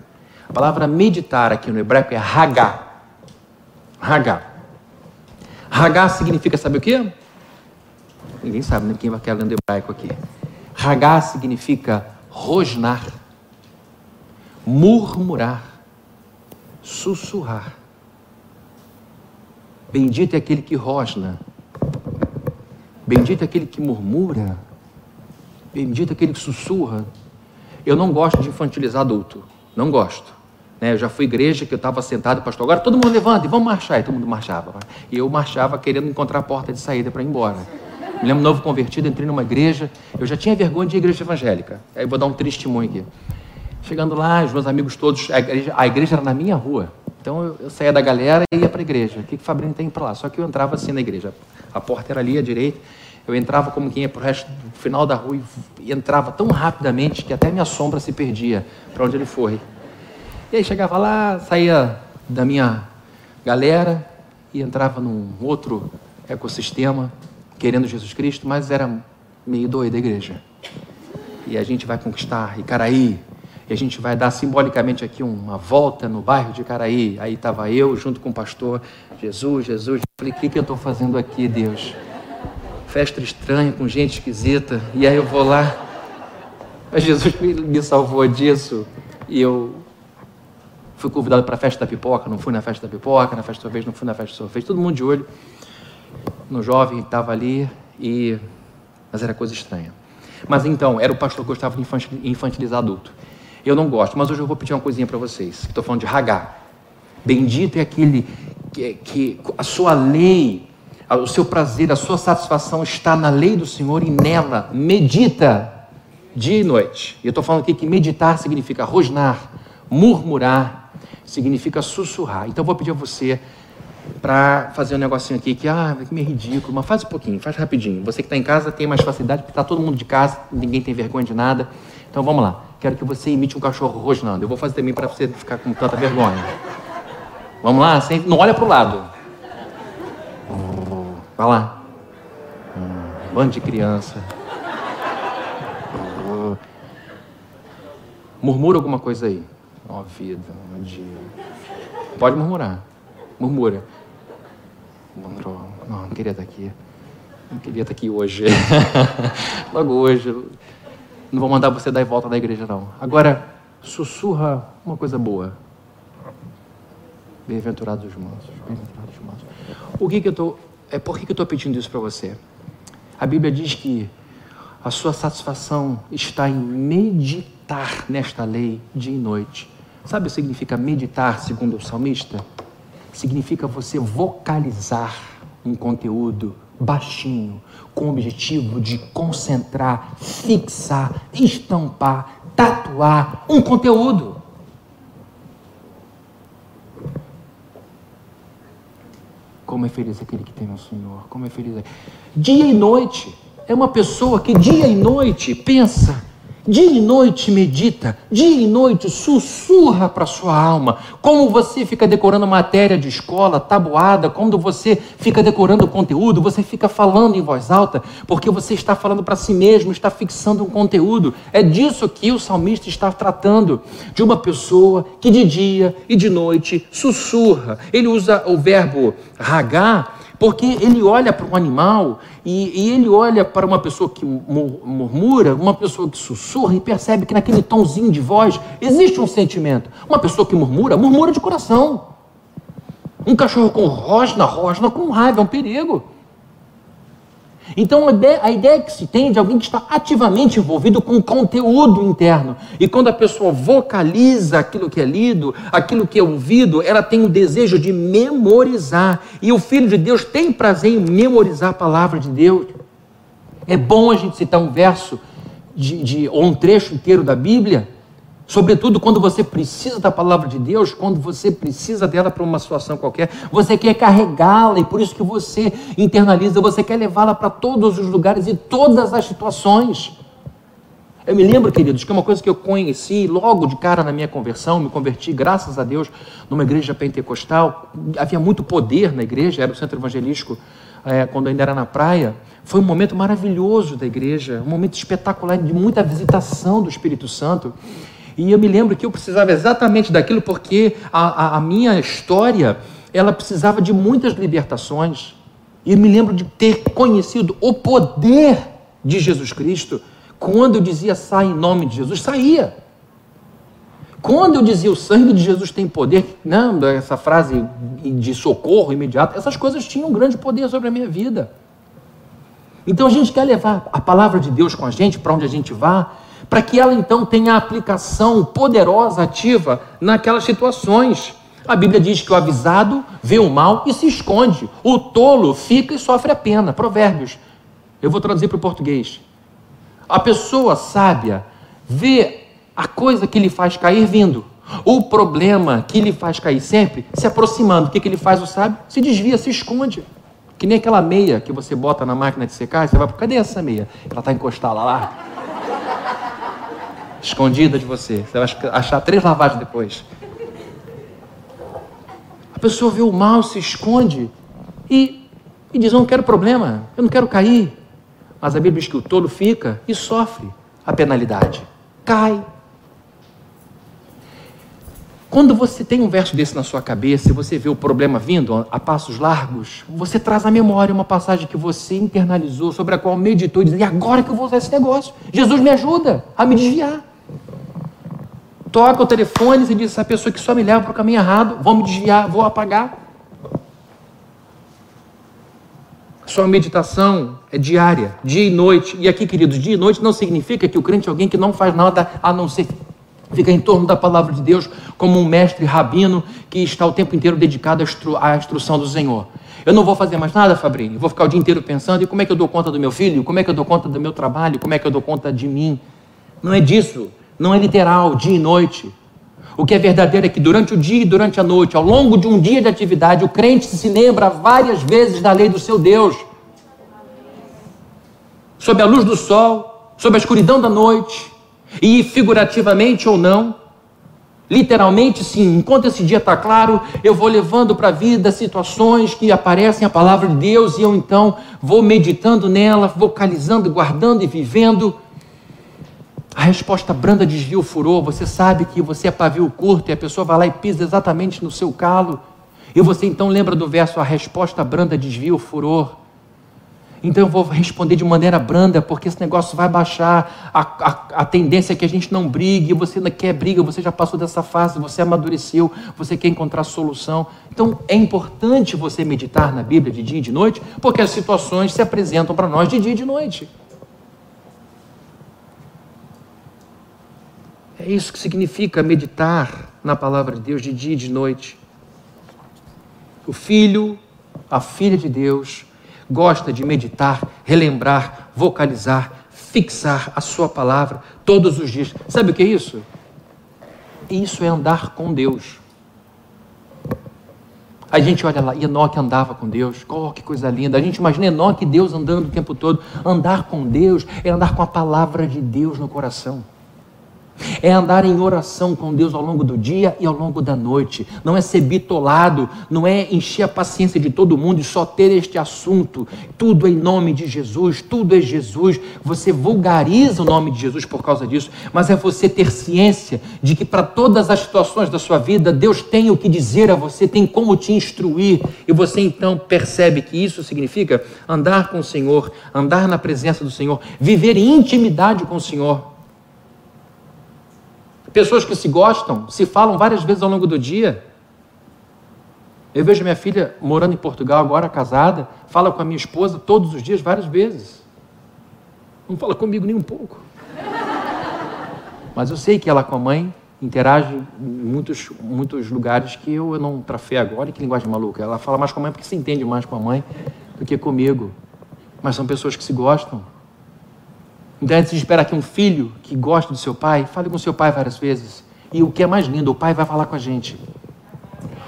A palavra meditar aqui no hebraico é hagá. Hagá. Hagá significa, sabe o quê? Ninguém sabe né? quem vai querer lendo hebraico aqui. Hagá significa rosnar, murmurar, sussurrar. Bendito é aquele que rosna. Bendito é aquele que murmura. Bendito é aquele que sussurra. Eu não gosto de infantilizar adulto. Não gosto. Né? Eu já fui igreja que eu estava sentado, pastor, agora todo mundo levanta e vamos marchar. E todo mundo marchava. E eu marchava querendo encontrar a porta de saída para ir embora. Me lembro, novo convertido, entrei numa igreja, eu já tinha vergonha de igreja evangélica. Aí vou dar um testemunho aqui. Chegando lá, os meus amigos todos, a igreja, a igreja era na minha rua. Então eu, eu saía da galera e ia para a igreja. O que, que o Fabrício tem para lá? Só que eu entrava assim na igreja. A porta era ali à direita. Eu entrava como quem ia para o resto do final da rua e entrava tão rapidamente que até minha sombra se perdia para onde ele foi. E aí chegava lá, saía da minha galera e entrava num outro ecossistema, querendo Jesus Cristo, mas era meio doido a igreja. E a gente vai conquistar Icaraí, e a gente vai dar simbolicamente aqui uma volta no bairro de Icaraí. Aí estava eu junto com o pastor, Jesus, Jesus. Eu falei, o que, que eu estou fazendo aqui, Deus? Festa estranha, com gente esquisita. E aí eu vou lá. Mas Jesus me salvou disso. E eu Fui convidado para a festa da pipoca, não fui na festa da pipoca, na festa do sorvete, não fui na festa do sorvete. Todo mundo de olho no jovem que estava ali, e... mas era coisa estranha. Mas então, era o pastor que gostava de infantilizar adulto. Eu não gosto, mas hoje eu vou pedir uma coisinha para vocês. Estou falando de Hagá. Bendito é aquele que, que a sua lei, o seu prazer, a sua satisfação está na lei do Senhor e nela medita dia e noite. E eu estou falando aqui que meditar significa rosnar, murmurar, significa sussurrar. Então vou pedir a você para fazer um negocinho aqui que, ah, que meio ridículo, mas faz um pouquinho, faz rapidinho. Você que está em casa tem mais facilidade, porque está todo mundo de casa, ninguém tem vergonha de nada. Então vamos lá. Quero que você imite um cachorro rosnando. Eu vou fazer também para você ficar com tanta vergonha. Vamos lá? Não olha para o lado. Vai lá. Bando de criança. Murmura alguma coisa aí. Ó vida, um dia. Pode murmurar. Murmura. Murmurou. Não, não queria estar aqui. Não queria estar aqui hoje. [laughs] Logo hoje. Não vou mandar você dar em volta da igreja, não. Agora, sussurra uma coisa boa. Bem-aventurados os mansos. Bem-aventurados os mansos. O que, que eu estou. É por que, que eu estou pedindo isso para você? A Bíblia diz que a sua satisfação está em meditar nesta lei dia e noite. Sabe o que significa meditar, segundo o salmista? Significa você vocalizar um conteúdo baixinho, com o objetivo de concentrar, fixar, estampar, tatuar um conteúdo. Como é feliz aquele que tem o Senhor, como é feliz. Dia e noite. É uma pessoa que dia e noite pensa Dia e noite medita, dia e noite sussurra para sua alma. Como você fica decorando matéria de escola, tabuada, quando você fica decorando conteúdo, você fica falando em voz alta, porque você está falando para si mesmo, está fixando um conteúdo. É disso que o salmista está tratando, de uma pessoa que de dia e de noite sussurra. Ele usa o verbo ragar porque ele olha para um animal e, e, ele olha para uma pessoa que murmura, uma pessoa que sussurra e percebe que naquele tomzinho de voz existe um sentimento. Uma pessoa que murmura, murmura de coração. Um cachorro com rosna, rosna com raiva, é um perigo. Então a ideia, que se tem de alguém que está ativamente envolvido com o conteúdo interno. E quando a pessoa vocaliza aquilo que é lido, aquilo que é ouvido, ela tem o desejo de memorizar. E o Filho de Deus tem prazer em memorizar a palavra de Deus. É bom a gente citar um verso de, de, ou um trecho inteiro da Bíblia Sobretudo quando você precisa da palavra de Deus, quando você precisa dela para uma situação qualquer, você quer carregá-la e por isso que você internaliza, você quer levá-la para todos os lugares e todas as situações. Eu me lembro, queridos, que uma coisa que eu conheci logo de cara na minha conversão, me converti, graças a Deus, numa igreja pentecostal. Havia muito poder na igreja, era o centro evangelístico é, quando ainda era na praia. Foi um momento maravilhoso da igreja, um momento espetacular de muita visitação do Espírito Santo. E eu me lembro que eu precisava exatamente daquilo porque a, a, a minha história ela precisava de muitas libertações. E eu me lembro de ter conhecido o poder de Jesus Cristo quando eu dizia sai em nome de Jesus, saía. Quando eu dizia o sangue de Jesus tem poder, não, essa frase de socorro imediato, essas coisas tinham um grande poder sobre a minha vida. Então a gente quer levar a palavra de Deus com a gente para onde a gente vá, para que ela então tenha aplicação poderosa, ativa naquelas situações. A Bíblia diz que o avisado vê o mal e se esconde, o tolo fica e sofre a pena. Provérbios. Eu vou traduzir para o português. A pessoa sábia vê a coisa que lhe faz cair vindo, o problema que lhe faz cair sempre se aproximando. O que, que ele faz, o sábio? Se desvia, se esconde. Que nem aquela meia que você bota na máquina de secar, você vai, cadê essa meia? Ela está encostada lá escondida de você. Você vai achar três lavagens depois. A pessoa vê o mal, se esconde e, e diz: Eu não quero problema, eu não quero cair. Mas a Bíblia diz que o tolo fica e sofre a penalidade. Cai. Quando você tem um verso desse na sua cabeça e você vê o problema vindo a passos largos, você traz à memória uma passagem que você internalizou, sobre a qual meditou e diz: E agora que eu vou usar esse negócio? Jesus me ajuda a me desviar toca o telefone e diz essa pessoa que só me leva para o caminho errado, vou me desviar, vou apagar. Sua meditação é diária, dia e noite. E aqui, queridos, dia e noite não significa que o crente é alguém que não faz nada a não ser fica em torno da palavra de Deus como um mestre rabino que está o tempo inteiro dedicado à instrução do Senhor. Eu não vou fazer mais nada, Fabrini. Vou ficar o dia inteiro pensando: e como é que eu dou conta do meu filho? Como é que eu dou conta do meu trabalho? Como é que eu dou conta de mim? Não é disso. Não é literal, dia e noite. O que é verdadeiro é que durante o dia e durante a noite, ao longo de um dia de atividade, o crente se lembra várias vezes da lei do seu Deus. Sob a luz do sol, sob a escuridão da noite, e figurativamente ou não, literalmente sim, enquanto esse dia está claro, eu vou levando para a vida situações que aparecem a palavra de Deus e eu então vou meditando nela, vocalizando, guardando e vivendo a resposta branda desvia o furor. Você sabe que você é pavio curto e a pessoa vai lá e pisa exatamente no seu calo. E você então lembra do verso: a resposta branda desvia o furor. Então eu vou responder de maneira branda, porque esse negócio vai baixar. A, a, a tendência é que a gente não brigue. Você não quer briga, você já passou dessa fase, você amadureceu, você quer encontrar solução. Então é importante você meditar na Bíblia de dia e de noite, porque as situações se apresentam para nós de dia e de noite. É isso que significa meditar na palavra de Deus de dia e de noite. O filho, a filha de Deus, gosta de meditar, relembrar, vocalizar, fixar a sua palavra todos os dias. Sabe o que é isso? Isso é andar com Deus. A gente olha lá, Enoque andava com Deus, oh, que coisa linda. A gente imagina Enoque e Deus andando o tempo todo. Andar com Deus é andar com a palavra de Deus no coração. É andar em oração com Deus ao longo do dia e ao longo da noite. Não é ser bitolado, não é encher a paciência de todo mundo e só ter este assunto. Tudo é em nome de Jesus, tudo é Jesus. Você vulgariza o nome de Jesus por causa disso, mas é você ter ciência de que para todas as situações da sua vida, Deus tem o que dizer a você, tem como te instruir. E você então percebe que isso significa andar com o Senhor, andar na presença do Senhor, viver em intimidade com o Senhor. Pessoas que se gostam, se falam várias vezes ao longo do dia. Eu vejo minha filha morando em Portugal agora, casada, fala com a minha esposa todos os dias, várias vezes. Não fala comigo nem um pouco. Mas eu sei que ela com a mãe interage em muitos, muitos lugares que eu não trafego. Olha que linguagem maluca. Ela fala mais com a mãe porque se entende mais com a mãe do que comigo. Mas são pessoas que se gostam. Então, antes de esperar que um filho que gosta do seu pai, fale com seu pai várias vezes. E o que é mais lindo, o pai vai falar com a gente.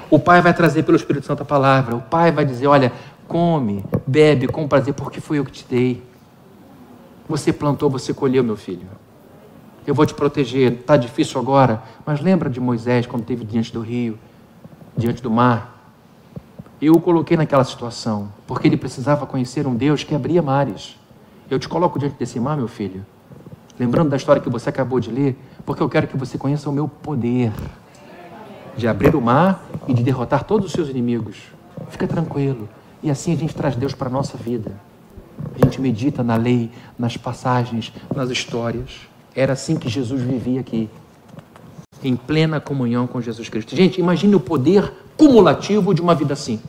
O pai vai trazer pelo Espírito Santo a palavra. O pai vai dizer: Olha, come, bebe com prazer, porque foi eu que te dei. Você plantou, você colheu, meu filho. Eu vou te proteger. Está difícil agora, mas lembra de Moisés quando esteve diante do rio, diante do mar. Eu o coloquei naquela situação, porque ele precisava conhecer um Deus que abria mares. Eu te coloco diante desse mar, meu filho, lembrando da história que você acabou de ler, porque eu quero que você conheça o meu poder de abrir o mar e de derrotar todos os seus inimigos. Fica tranquilo. E assim a gente traz Deus para a nossa vida. A gente medita na lei, nas passagens, nas histórias. Era assim que Jesus vivia aqui, em plena comunhão com Jesus Cristo. Gente, imagine o poder cumulativo de uma vida assim.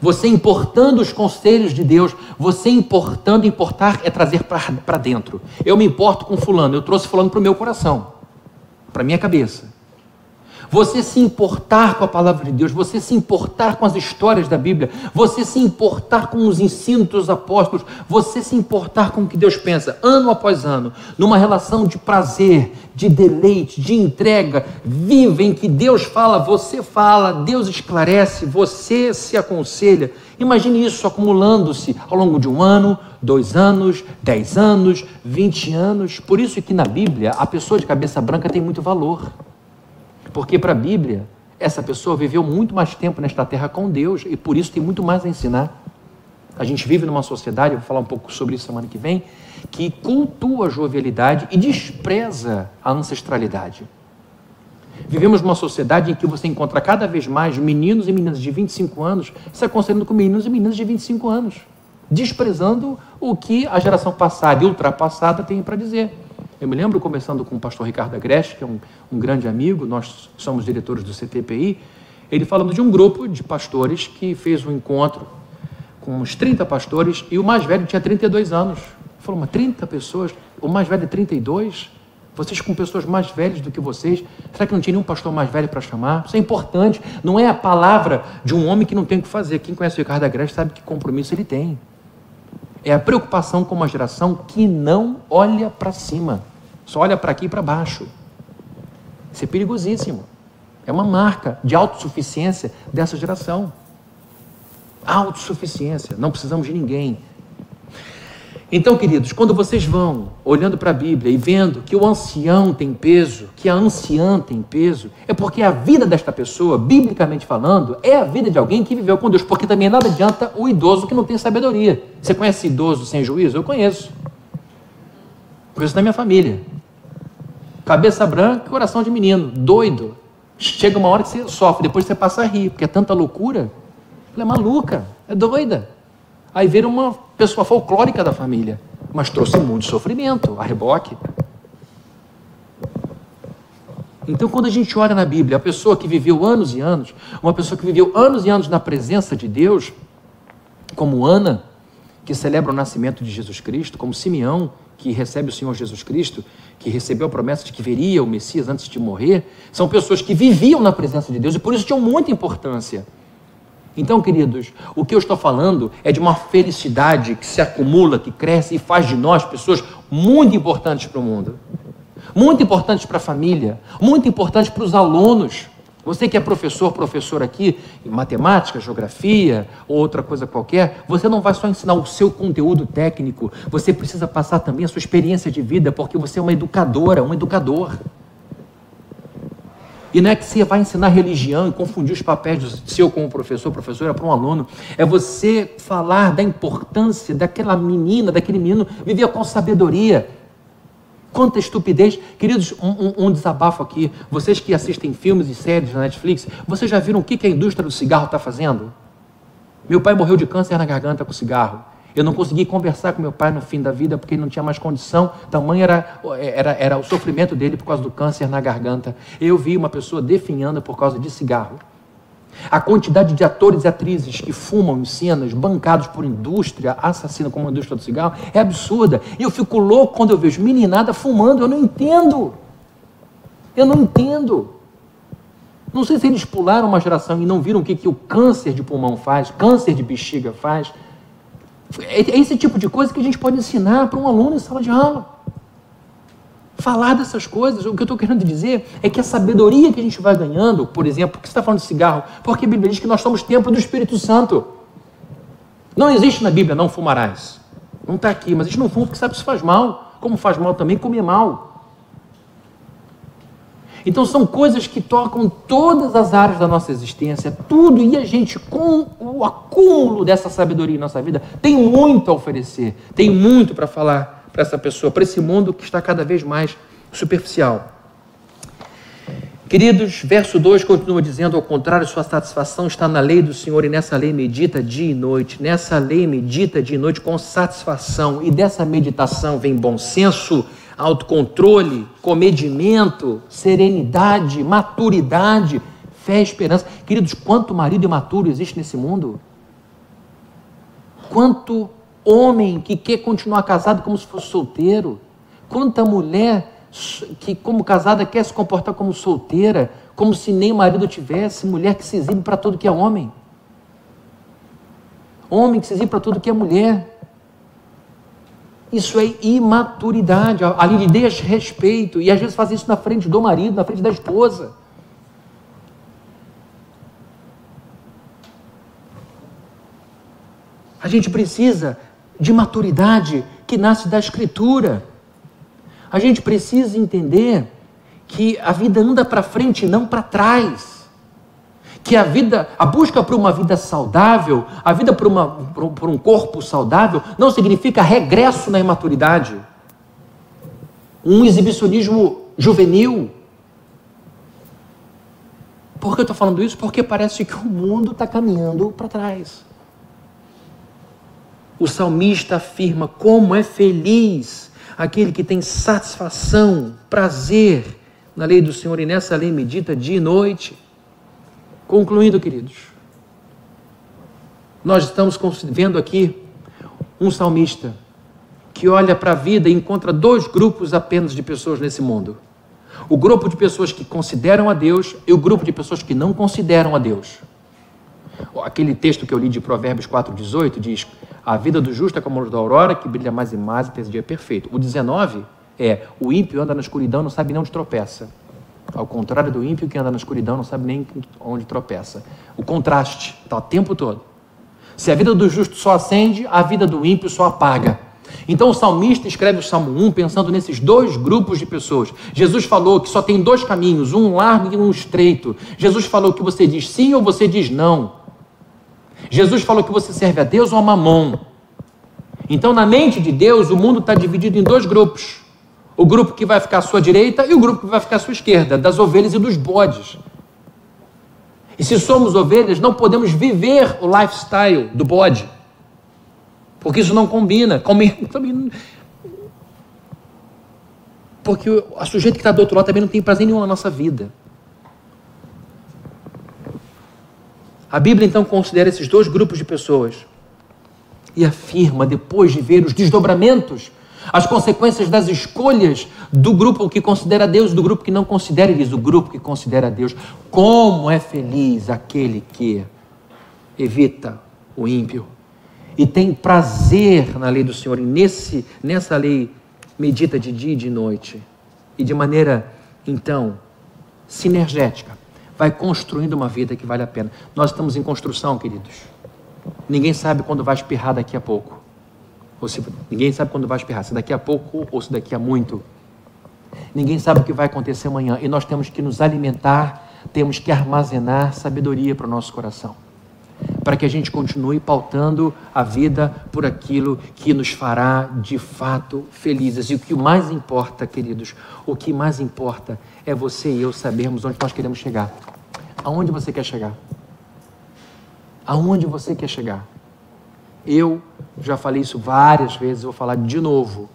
Você importando os conselhos de Deus, você importando, importar é trazer para dentro. Eu me importo com fulano, eu trouxe fulano para o meu coração, para minha cabeça. Você se importar com a palavra de Deus, você se importar com as histórias da Bíblia, você se importar com os ensinos dos apóstolos, você se importar com o que Deus pensa, ano após ano, numa relação de prazer, de deleite, de entrega, viva em que Deus fala, você fala, Deus esclarece, você se aconselha. Imagine isso acumulando-se ao longo de um ano, dois anos, dez anos, vinte anos. Por isso que na Bíblia a pessoa de cabeça branca tem muito valor. Porque para a Bíblia, essa pessoa viveu muito mais tempo nesta terra com Deus e por isso tem muito mais a ensinar. A gente vive numa sociedade, eu vou falar um pouco sobre isso semana que vem, que cultua a jovialidade e despreza a ancestralidade. Vivemos numa sociedade em que você encontra cada vez mais meninos e meninas de 25 anos se aconselhando com meninos e meninas de 25 anos, desprezando o que a geração passada e ultrapassada tem para dizer. Eu me lembro conversando com o pastor Ricardo Agreste, que é um, um grande amigo, nós somos diretores do CTPI, ele falando de um grupo de pastores que fez um encontro com uns 30 pastores e o mais velho tinha 32 anos. Falou, mas 30 pessoas, o mais velho é 32? Vocês com pessoas mais velhas do que vocês, será que não tinha nenhum pastor mais velho para chamar? Isso é importante, não é a palavra de um homem que não tem o que fazer. Quem conhece o Ricardo Agreste sabe que compromisso ele tem. É a preocupação com uma geração que não olha para cima. Só olha para aqui e para baixo. Isso é perigosíssimo. É uma marca de autossuficiência dessa geração. Autossuficiência. Não precisamos de ninguém. Então, queridos, quando vocês vão olhando para a Bíblia e vendo que o ancião tem peso, que a anciã tem peso, é porque a vida desta pessoa, biblicamente falando, é a vida de alguém que viveu com Deus. Porque também nada adianta o idoso que não tem sabedoria. Você conhece idoso sem juízo? Eu conheço. Conheço da minha família. Cabeça branca, coração de menino, doido. Chega uma hora que você sofre, depois você passa a rir, porque é tanta loucura. Ela é maluca, é doida. Aí vira uma pessoa folclórica da família, mas trouxe muito sofrimento, a reboque. Então, quando a gente olha na Bíblia, a pessoa que viveu anos e anos, uma pessoa que viveu anos e anos na presença de Deus, como Ana, que celebra o nascimento de Jesus Cristo, como Simeão, que recebe o Senhor Jesus Cristo, que recebeu a promessa de que veria o Messias antes de morrer, são pessoas que viviam na presença de Deus e por isso tinham muita importância. Então, queridos, o que eu estou falando é de uma felicidade que se acumula, que cresce e faz de nós pessoas muito importantes para o mundo, muito importantes para a família, muito importantes para os alunos. Você que é professor, professor aqui, em matemática, geografia ou outra coisa qualquer, você não vai só ensinar o seu conteúdo técnico, você precisa passar também a sua experiência de vida, porque você é uma educadora, um educador. E não é que você vai ensinar religião e confundir os papéis do seu como professor, professora para um aluno. É você falar da importância daquela menina, daquele menino viver com sabedoria. Quanta estupidez. Queridos, um, um, um, desabafo aqui. Vocês que assistem filmes e séries na Netflix, vocês já viram o que, que a indústria do cigarro está fazendo? Meu pai morreu de câncer na garganta com cigarro. Eu não consegui conversar com meu pai no fim da vida porque ele não tinha mais condição. Tamanho era, era, era o sofrimento dele por causa do câncer na garganta. Eu vi uma pessoa definhando por causa de cigarro. A quantidade de atores e atrizes que fumam em cenas bancados por indústria assassina como a indústria do cigarro é absurda. E eu fico louco quando eu vejo meninada fumando. Eu não entendo. Eu não entendo. Não sei se eles pularam uma geração e não viram o que, que o câncer de pulmão faz, câncer de bexiga faz. É, é esse tipo de coisa que a gente pode ensinar para um aluno em sala de aula. Falar dessas coisas, o que eu estou querendo dizer é que a sabedoria que a gente vai ganhando, por exemplo, por que você está falando de cigarro? Porque a Bíblia diz que nós somos templo do Espírito Santo. Não existe na Bíblia, não fumarás. Não está aqui, mas a gente não fuma porque sabe que isso faz mal. Como faz mal também comer mal. Então são coisas que tocam todas as áreas da nossa existência, tudo, e a gente, com o acúmulo dessa sabedoria em nossa vida, tem muito a oferecer, tem muito para falar para essa pessoa, para esse mundo que está cada vez mais superficial. Queridos, verso 2 continua dizendo: ao contrário, sua satisfação está na lei do Senhor, e nessa lei medita dia e noite. Nessa lei medita dia e noite com satisfação, e dessa meditação vem bom senso autocontrole, comedimento, serenidade, maturidade, fé e esperança. Queridos, quanto marido imaturo existe nesse mundo? Quanto homem que quer continuar casado como se fosse solteiro? Quanta mulher que, como casada, quer se comportar como solteira, como se nem marido tivesse? Mulher que se exibe para tudo que é homem. Homem que se exibe para tudo que é mulher. Isso é imaturidade. Ali lhe deixa respeito. E às vezes faz isso na frente do marido, na frente da esposa. A gente precisa de maturidade que nasce da Escritura. A gente precisa entender que a vida anda para frente e não para trás que a vida, a busca por uma vida saudável, a vida por, uma, por, um corpo saudável, não significa regresso na imaturidade, um exibicionismo juvenil. Por que eu estou falando isso? Porque parece que o mundo está caminhando para trás. O salmista afirma como é feliz aquele que tem satisfação, prazer na lei do Senhor e nessa lei medita dia e noite. Concluindo, queridos, nós estamos vendo aqui um salmista que olha para a vida e encontra dois grupos apenas de pessoas nesse mundo: o grupo de pessoas que consideram a Deus e o grupo de pessoas que não consideram a Deus. Aquele texto que eu li de Provérbios 4,18 diz: A vida do justo é como a luz da aurora, que brilha mais e mais até esse dia perfeito. O 19 é: O ímpio anda na escuridão, não sabe nem onde tropeça. Ao contrário do ímpio que anda na escuridão, não sabe nem onde tropeça. O contraste está o tempo todo. Se a vida do justo só acende, a vida do ímpio só apaga. Então o salmista escreve o Salmo 1 pensando nesses dois grupos de pessoas. Jesus falou que só tem dois caminhos, um largo e um estreito. Jesus falou que você diz sim ou você diz não. Jesus falou que você serve a Deus ou a mamon. Então, na mente de Deus, o mundo está dividido em dois grupos o grupo que vai ficar à sua direita e o grupo que vai ficar à sua esquerda, das ovelhas e dos bodes. E se somos ovelhas, não podemos viver o lifestyle do bode, porque isso não combina. [laughs] Porque a sujeito que está do outro lado também não tem prazer nenhum na nossa vida. A Bíblia então considera esses dois grupos de pessoas e afirma, depois de ver os desdobramentos as consequências das escolhas do grupo que considera Deus, do grupo que não considera, diz, o grupo que considera Deus. Como é feliz aquele que evita o ímpio e tem prazer na lei do Senhor, e nesse, nessa lei medita de dia e de noite, e de maneira, então, sinergética, vai construindo uma vida que vale a pena. Nós estamos em construção, queridos. Ninguém sabe quando vai espirrar daqui a pouco. Ou se, ninguém sabe quando vai espirrar, se daqui a pouco ou se daqui a muito. Ninguém sabe o que vai acontecer amanhã. E nós temos que nos alimentar, temos que armazenar sabedoria para o nosso coração para que a gente continue pautando a vida por aquilo que nos fará de fato felizes. E o que mais importa, queridos, o que mais importa é você e eu sabermos onde nós queremos chegar. Aonde você quer chegar? Aonde você quer chegar? Eu já falei isso várias vezes, vou falar de novo.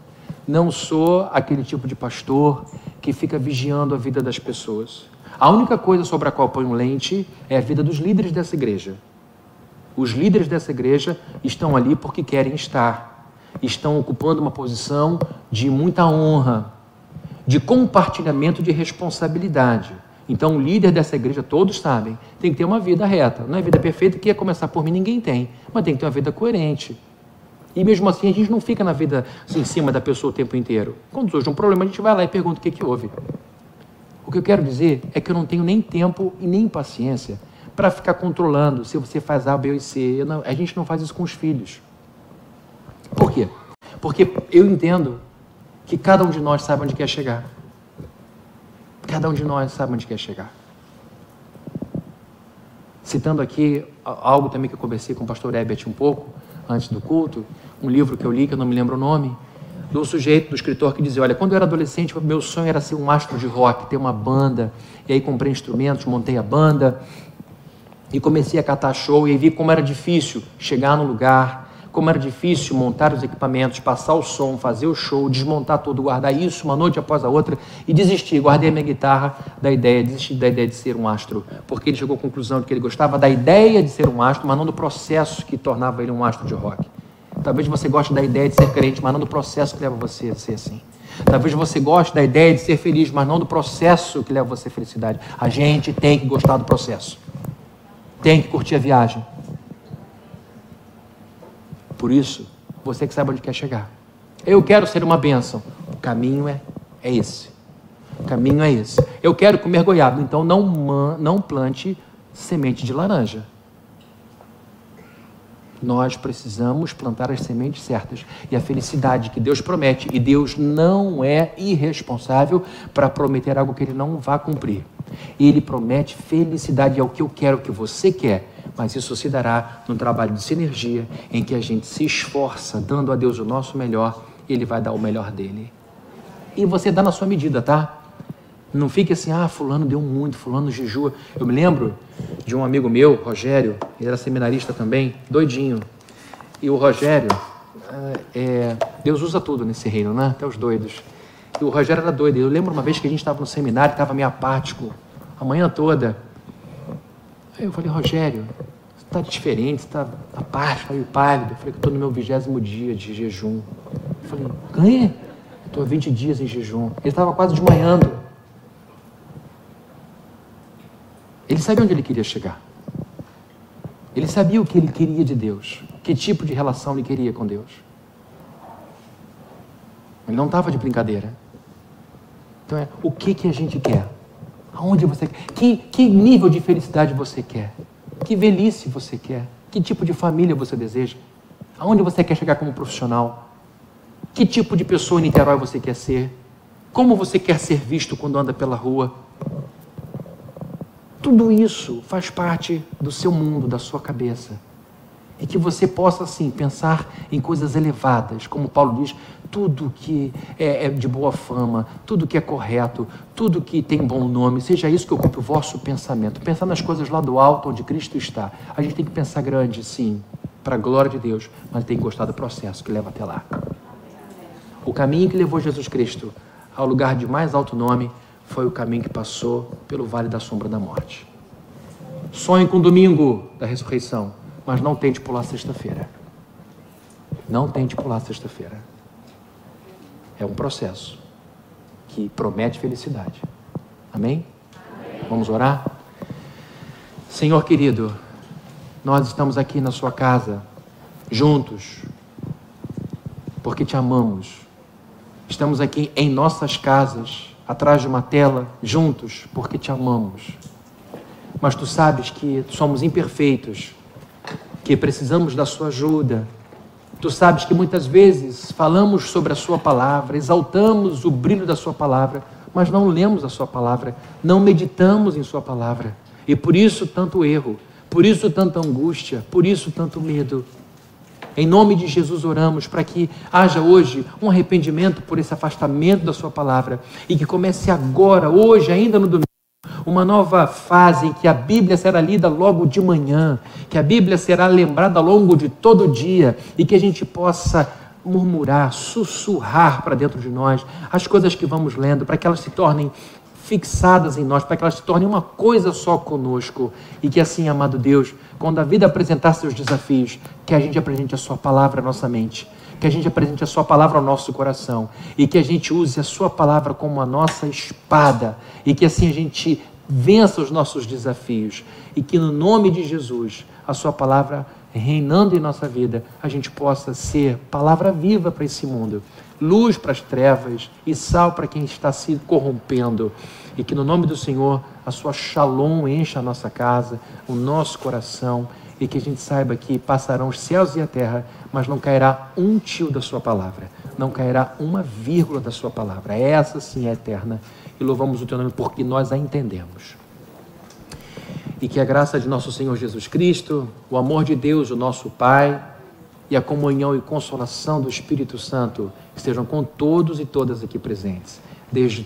Não sou aquele tipo de pastor que fica vigiando a vida das pessoas. A única coisa sobre a qual ponho lente é a vida dos líderes dessa igreja. Os líderes dessa igreja estão ali porque querem estar, estão ocupando uma posição de muita honra, de compartilhamento de responsabilidade. Então, o líder dessa igreja, todos sabem, tem que ter uma vida reta. Não é vida perfeita que ia começar por mim, ninguém tem, mas tem que ter uma vida coerente. E mesmo assim, a gente não fica na vida assim, em cima da pessoa o tempo inteiro. Quando surge um problema, a gente vai lá e pergunta o que, que houve. O que eu quero dizer é que eu não tenho nem tempo e nem paciência para ficar controlando se você faz A, B ou C. Não, a gente não faz isso com os filhos. Por quê? Porque eu entendo que cada um de nós sabe onde quer chegar. Cada um de nós sabe onde quer chegar. Citando aqui algo também que eu conversei com o pastor Ebert um pouco, antes do culto, um livro que eu li, que eu não me lembro o nome, do sujeito, do escritor que dizia, olha, quando eu era adolescente, meu sonho era ser um astro de rock, ter uma banda, e aí comprei instrumentos, montei a banda, e comecei a catar show e vi como era difícil chegar no lugar, como era difícil montar os equipamentos, passar o som, fazer o show, desmontar tudo, guardar isso uma noite após a outra e desisti. Guardei a minha guitarra da ideia, desisti da ideia de ser um astro, porque ele chegou à conclusão de que ele gostava da ideia de ser um astro, mas não do processo que tornava ele um astro de rock. Talvez você goste da ideia de ser crente, mas não do processo que leva você a ser assim. Talvez você goste da ideia de ser feliz, mas não do processo que leva você à felicidade. A gente tem que gostar do processo tem que curtir a viagem. Por isso, você que sabe onde quer chegar. Eu quero ser uma bênção. O caminho é, é esse. O caminho é esse. Eu quero comer goiaba, então não, não plante semente de laranja. Nós precisamos plantar as sementes certas. E a felicidade que Deus promete, e Deus não é irresponsável para prometer algo que Ele não vai cumprir. Ele promete felicidade, é o que eu quero, o que você quer. Mas isso se dará num trabalho de sinergia, em que a gente se esforça, dando a Deus o nosso melhor, Ele vai dar o melhor dele. E você dá na sua medida, tá? Não fique assim, ah, fulano deu muito, fulano jejua. Eu me lembro de um amigo meu, Rogério, ele era seminarista também, doidinho. E o Rogério, é, Deus usa tudo nesse reino, né? Até os doidos. O Rogério era doido. Eu lembro uma vez que a gente estava no seminário, estava meio apático, a manhã toda. Aí eu falei, Rogério, você está diferente, você está apático, meio pálido. Eu falei que estou no meu vigésimo dia de jejum. Eu falei, ganha? Estou há 20 dias em jejum. Ele estava quase desmanhando. Ele sabia onde ele queria chegar. Ele sabia o que ele queria de Deus, que tipo de relação ele queria com Deus. Ele não estava de brincadeira. Então é, o que, que a gente quer? Aonde você quer? Que, que nível de felicidade você quer? Que velhice você quer? Que tipo de família você deseja? Aonde você quer chegar como profissional? Que tipo de pessoa em Niterói você quer ser? Como você quer ser visto quando anda pela rua? Tudo isso faz parte do seu mundo, da sua cabeça. E que você possa, assim, pensar em coisas elevadas, como Paulo diz, tudo que é, é, de boa fama, tudo que é correto, tudo que tem bom nome, seja isso que ocupe o vosso pensamento. Pensar nas coisas lá do alto, onde Cristo está. A gente tem que pensar grande, sim, para a glória de Deus, mas tem que gostar do processo que leva até lá. O caminho que levou Jesus Cristo ao lugar de mais alto nome foi o caminho que passou pelo vale da sombra da morte. Sonhe com o domingo da ressurreição, mas não tente pular sexta-feira. Não tente pular sexta-feira. É um processo que promete felicidade. Amém? Amém? Vamos orar? Senhor querido, Nós estamos aqui na sua casa, juntos, porque te amamos. Estamos aqui em nossas casas, atrás de uma tela, juntos, porque te amamos. Mas tu sabes que somos imperfeitos, que precisamos da sua ajuda. Tu sabes que muitas vezes falamos sobre a sua palavra, exaltamos o brilho da sua palavra, mas não lemos a sua palavra, não meditamos em sua palavra. E por isso tanto erro, por isso tanta angústia, por isso tanto medo. Em nome de Jesus oramos para que haja hoje um arrependimento por esse afastamento da Sua palavra e que comece agora, hoje, ainda no domingo, uma nova fase em que a Bíblia será lida logo de manhã, que a Bíblia será lembrada ao longo de todo o dia e que a gente possa murmurar, sussurrar para dentro de nós as coisas que vamos lendo, para que elas se tornem fixadas em nós, para que elas se tornem uma coisa só conosco. E que assim, amado Deus, quando a vida apresentar seus desafios, que a gente apresente a Sua palavra à nossa mente, que a gente apresente a Sua palavra ao nosso coração e que a gente use a Sua palavra como a nossa espada e que assim a gente vença os nossos desafios e que no nome de Jesus, a Sua palavra reinando em nossa vida, a gente possa ser palavra viva para esse mundo, luz para as trevas e sal para quem está se corrompendo. E que no nome do Senhor a sua shalom encha a nossa casa, o nosso coração, e que a gente saiba que passarão os céus e a terra, mas não cairá um tio da sua palavra, não cairá uma vírgula da sua palavra. Essa sim é eterna. E louvamos o teu nome porque nós a entendemos. E que a graça de nosso Senhor Jesus Cristo, o amor de Deus, o nosso Pai, e a comunhão e consolação do Espírito Santo estejam com todos e todas aqui presentes, desde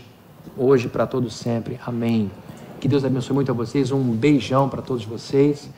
hoje para todos sempre. Amém. Que Deus abençoe muito a vocês. Um beijão para todos vocês.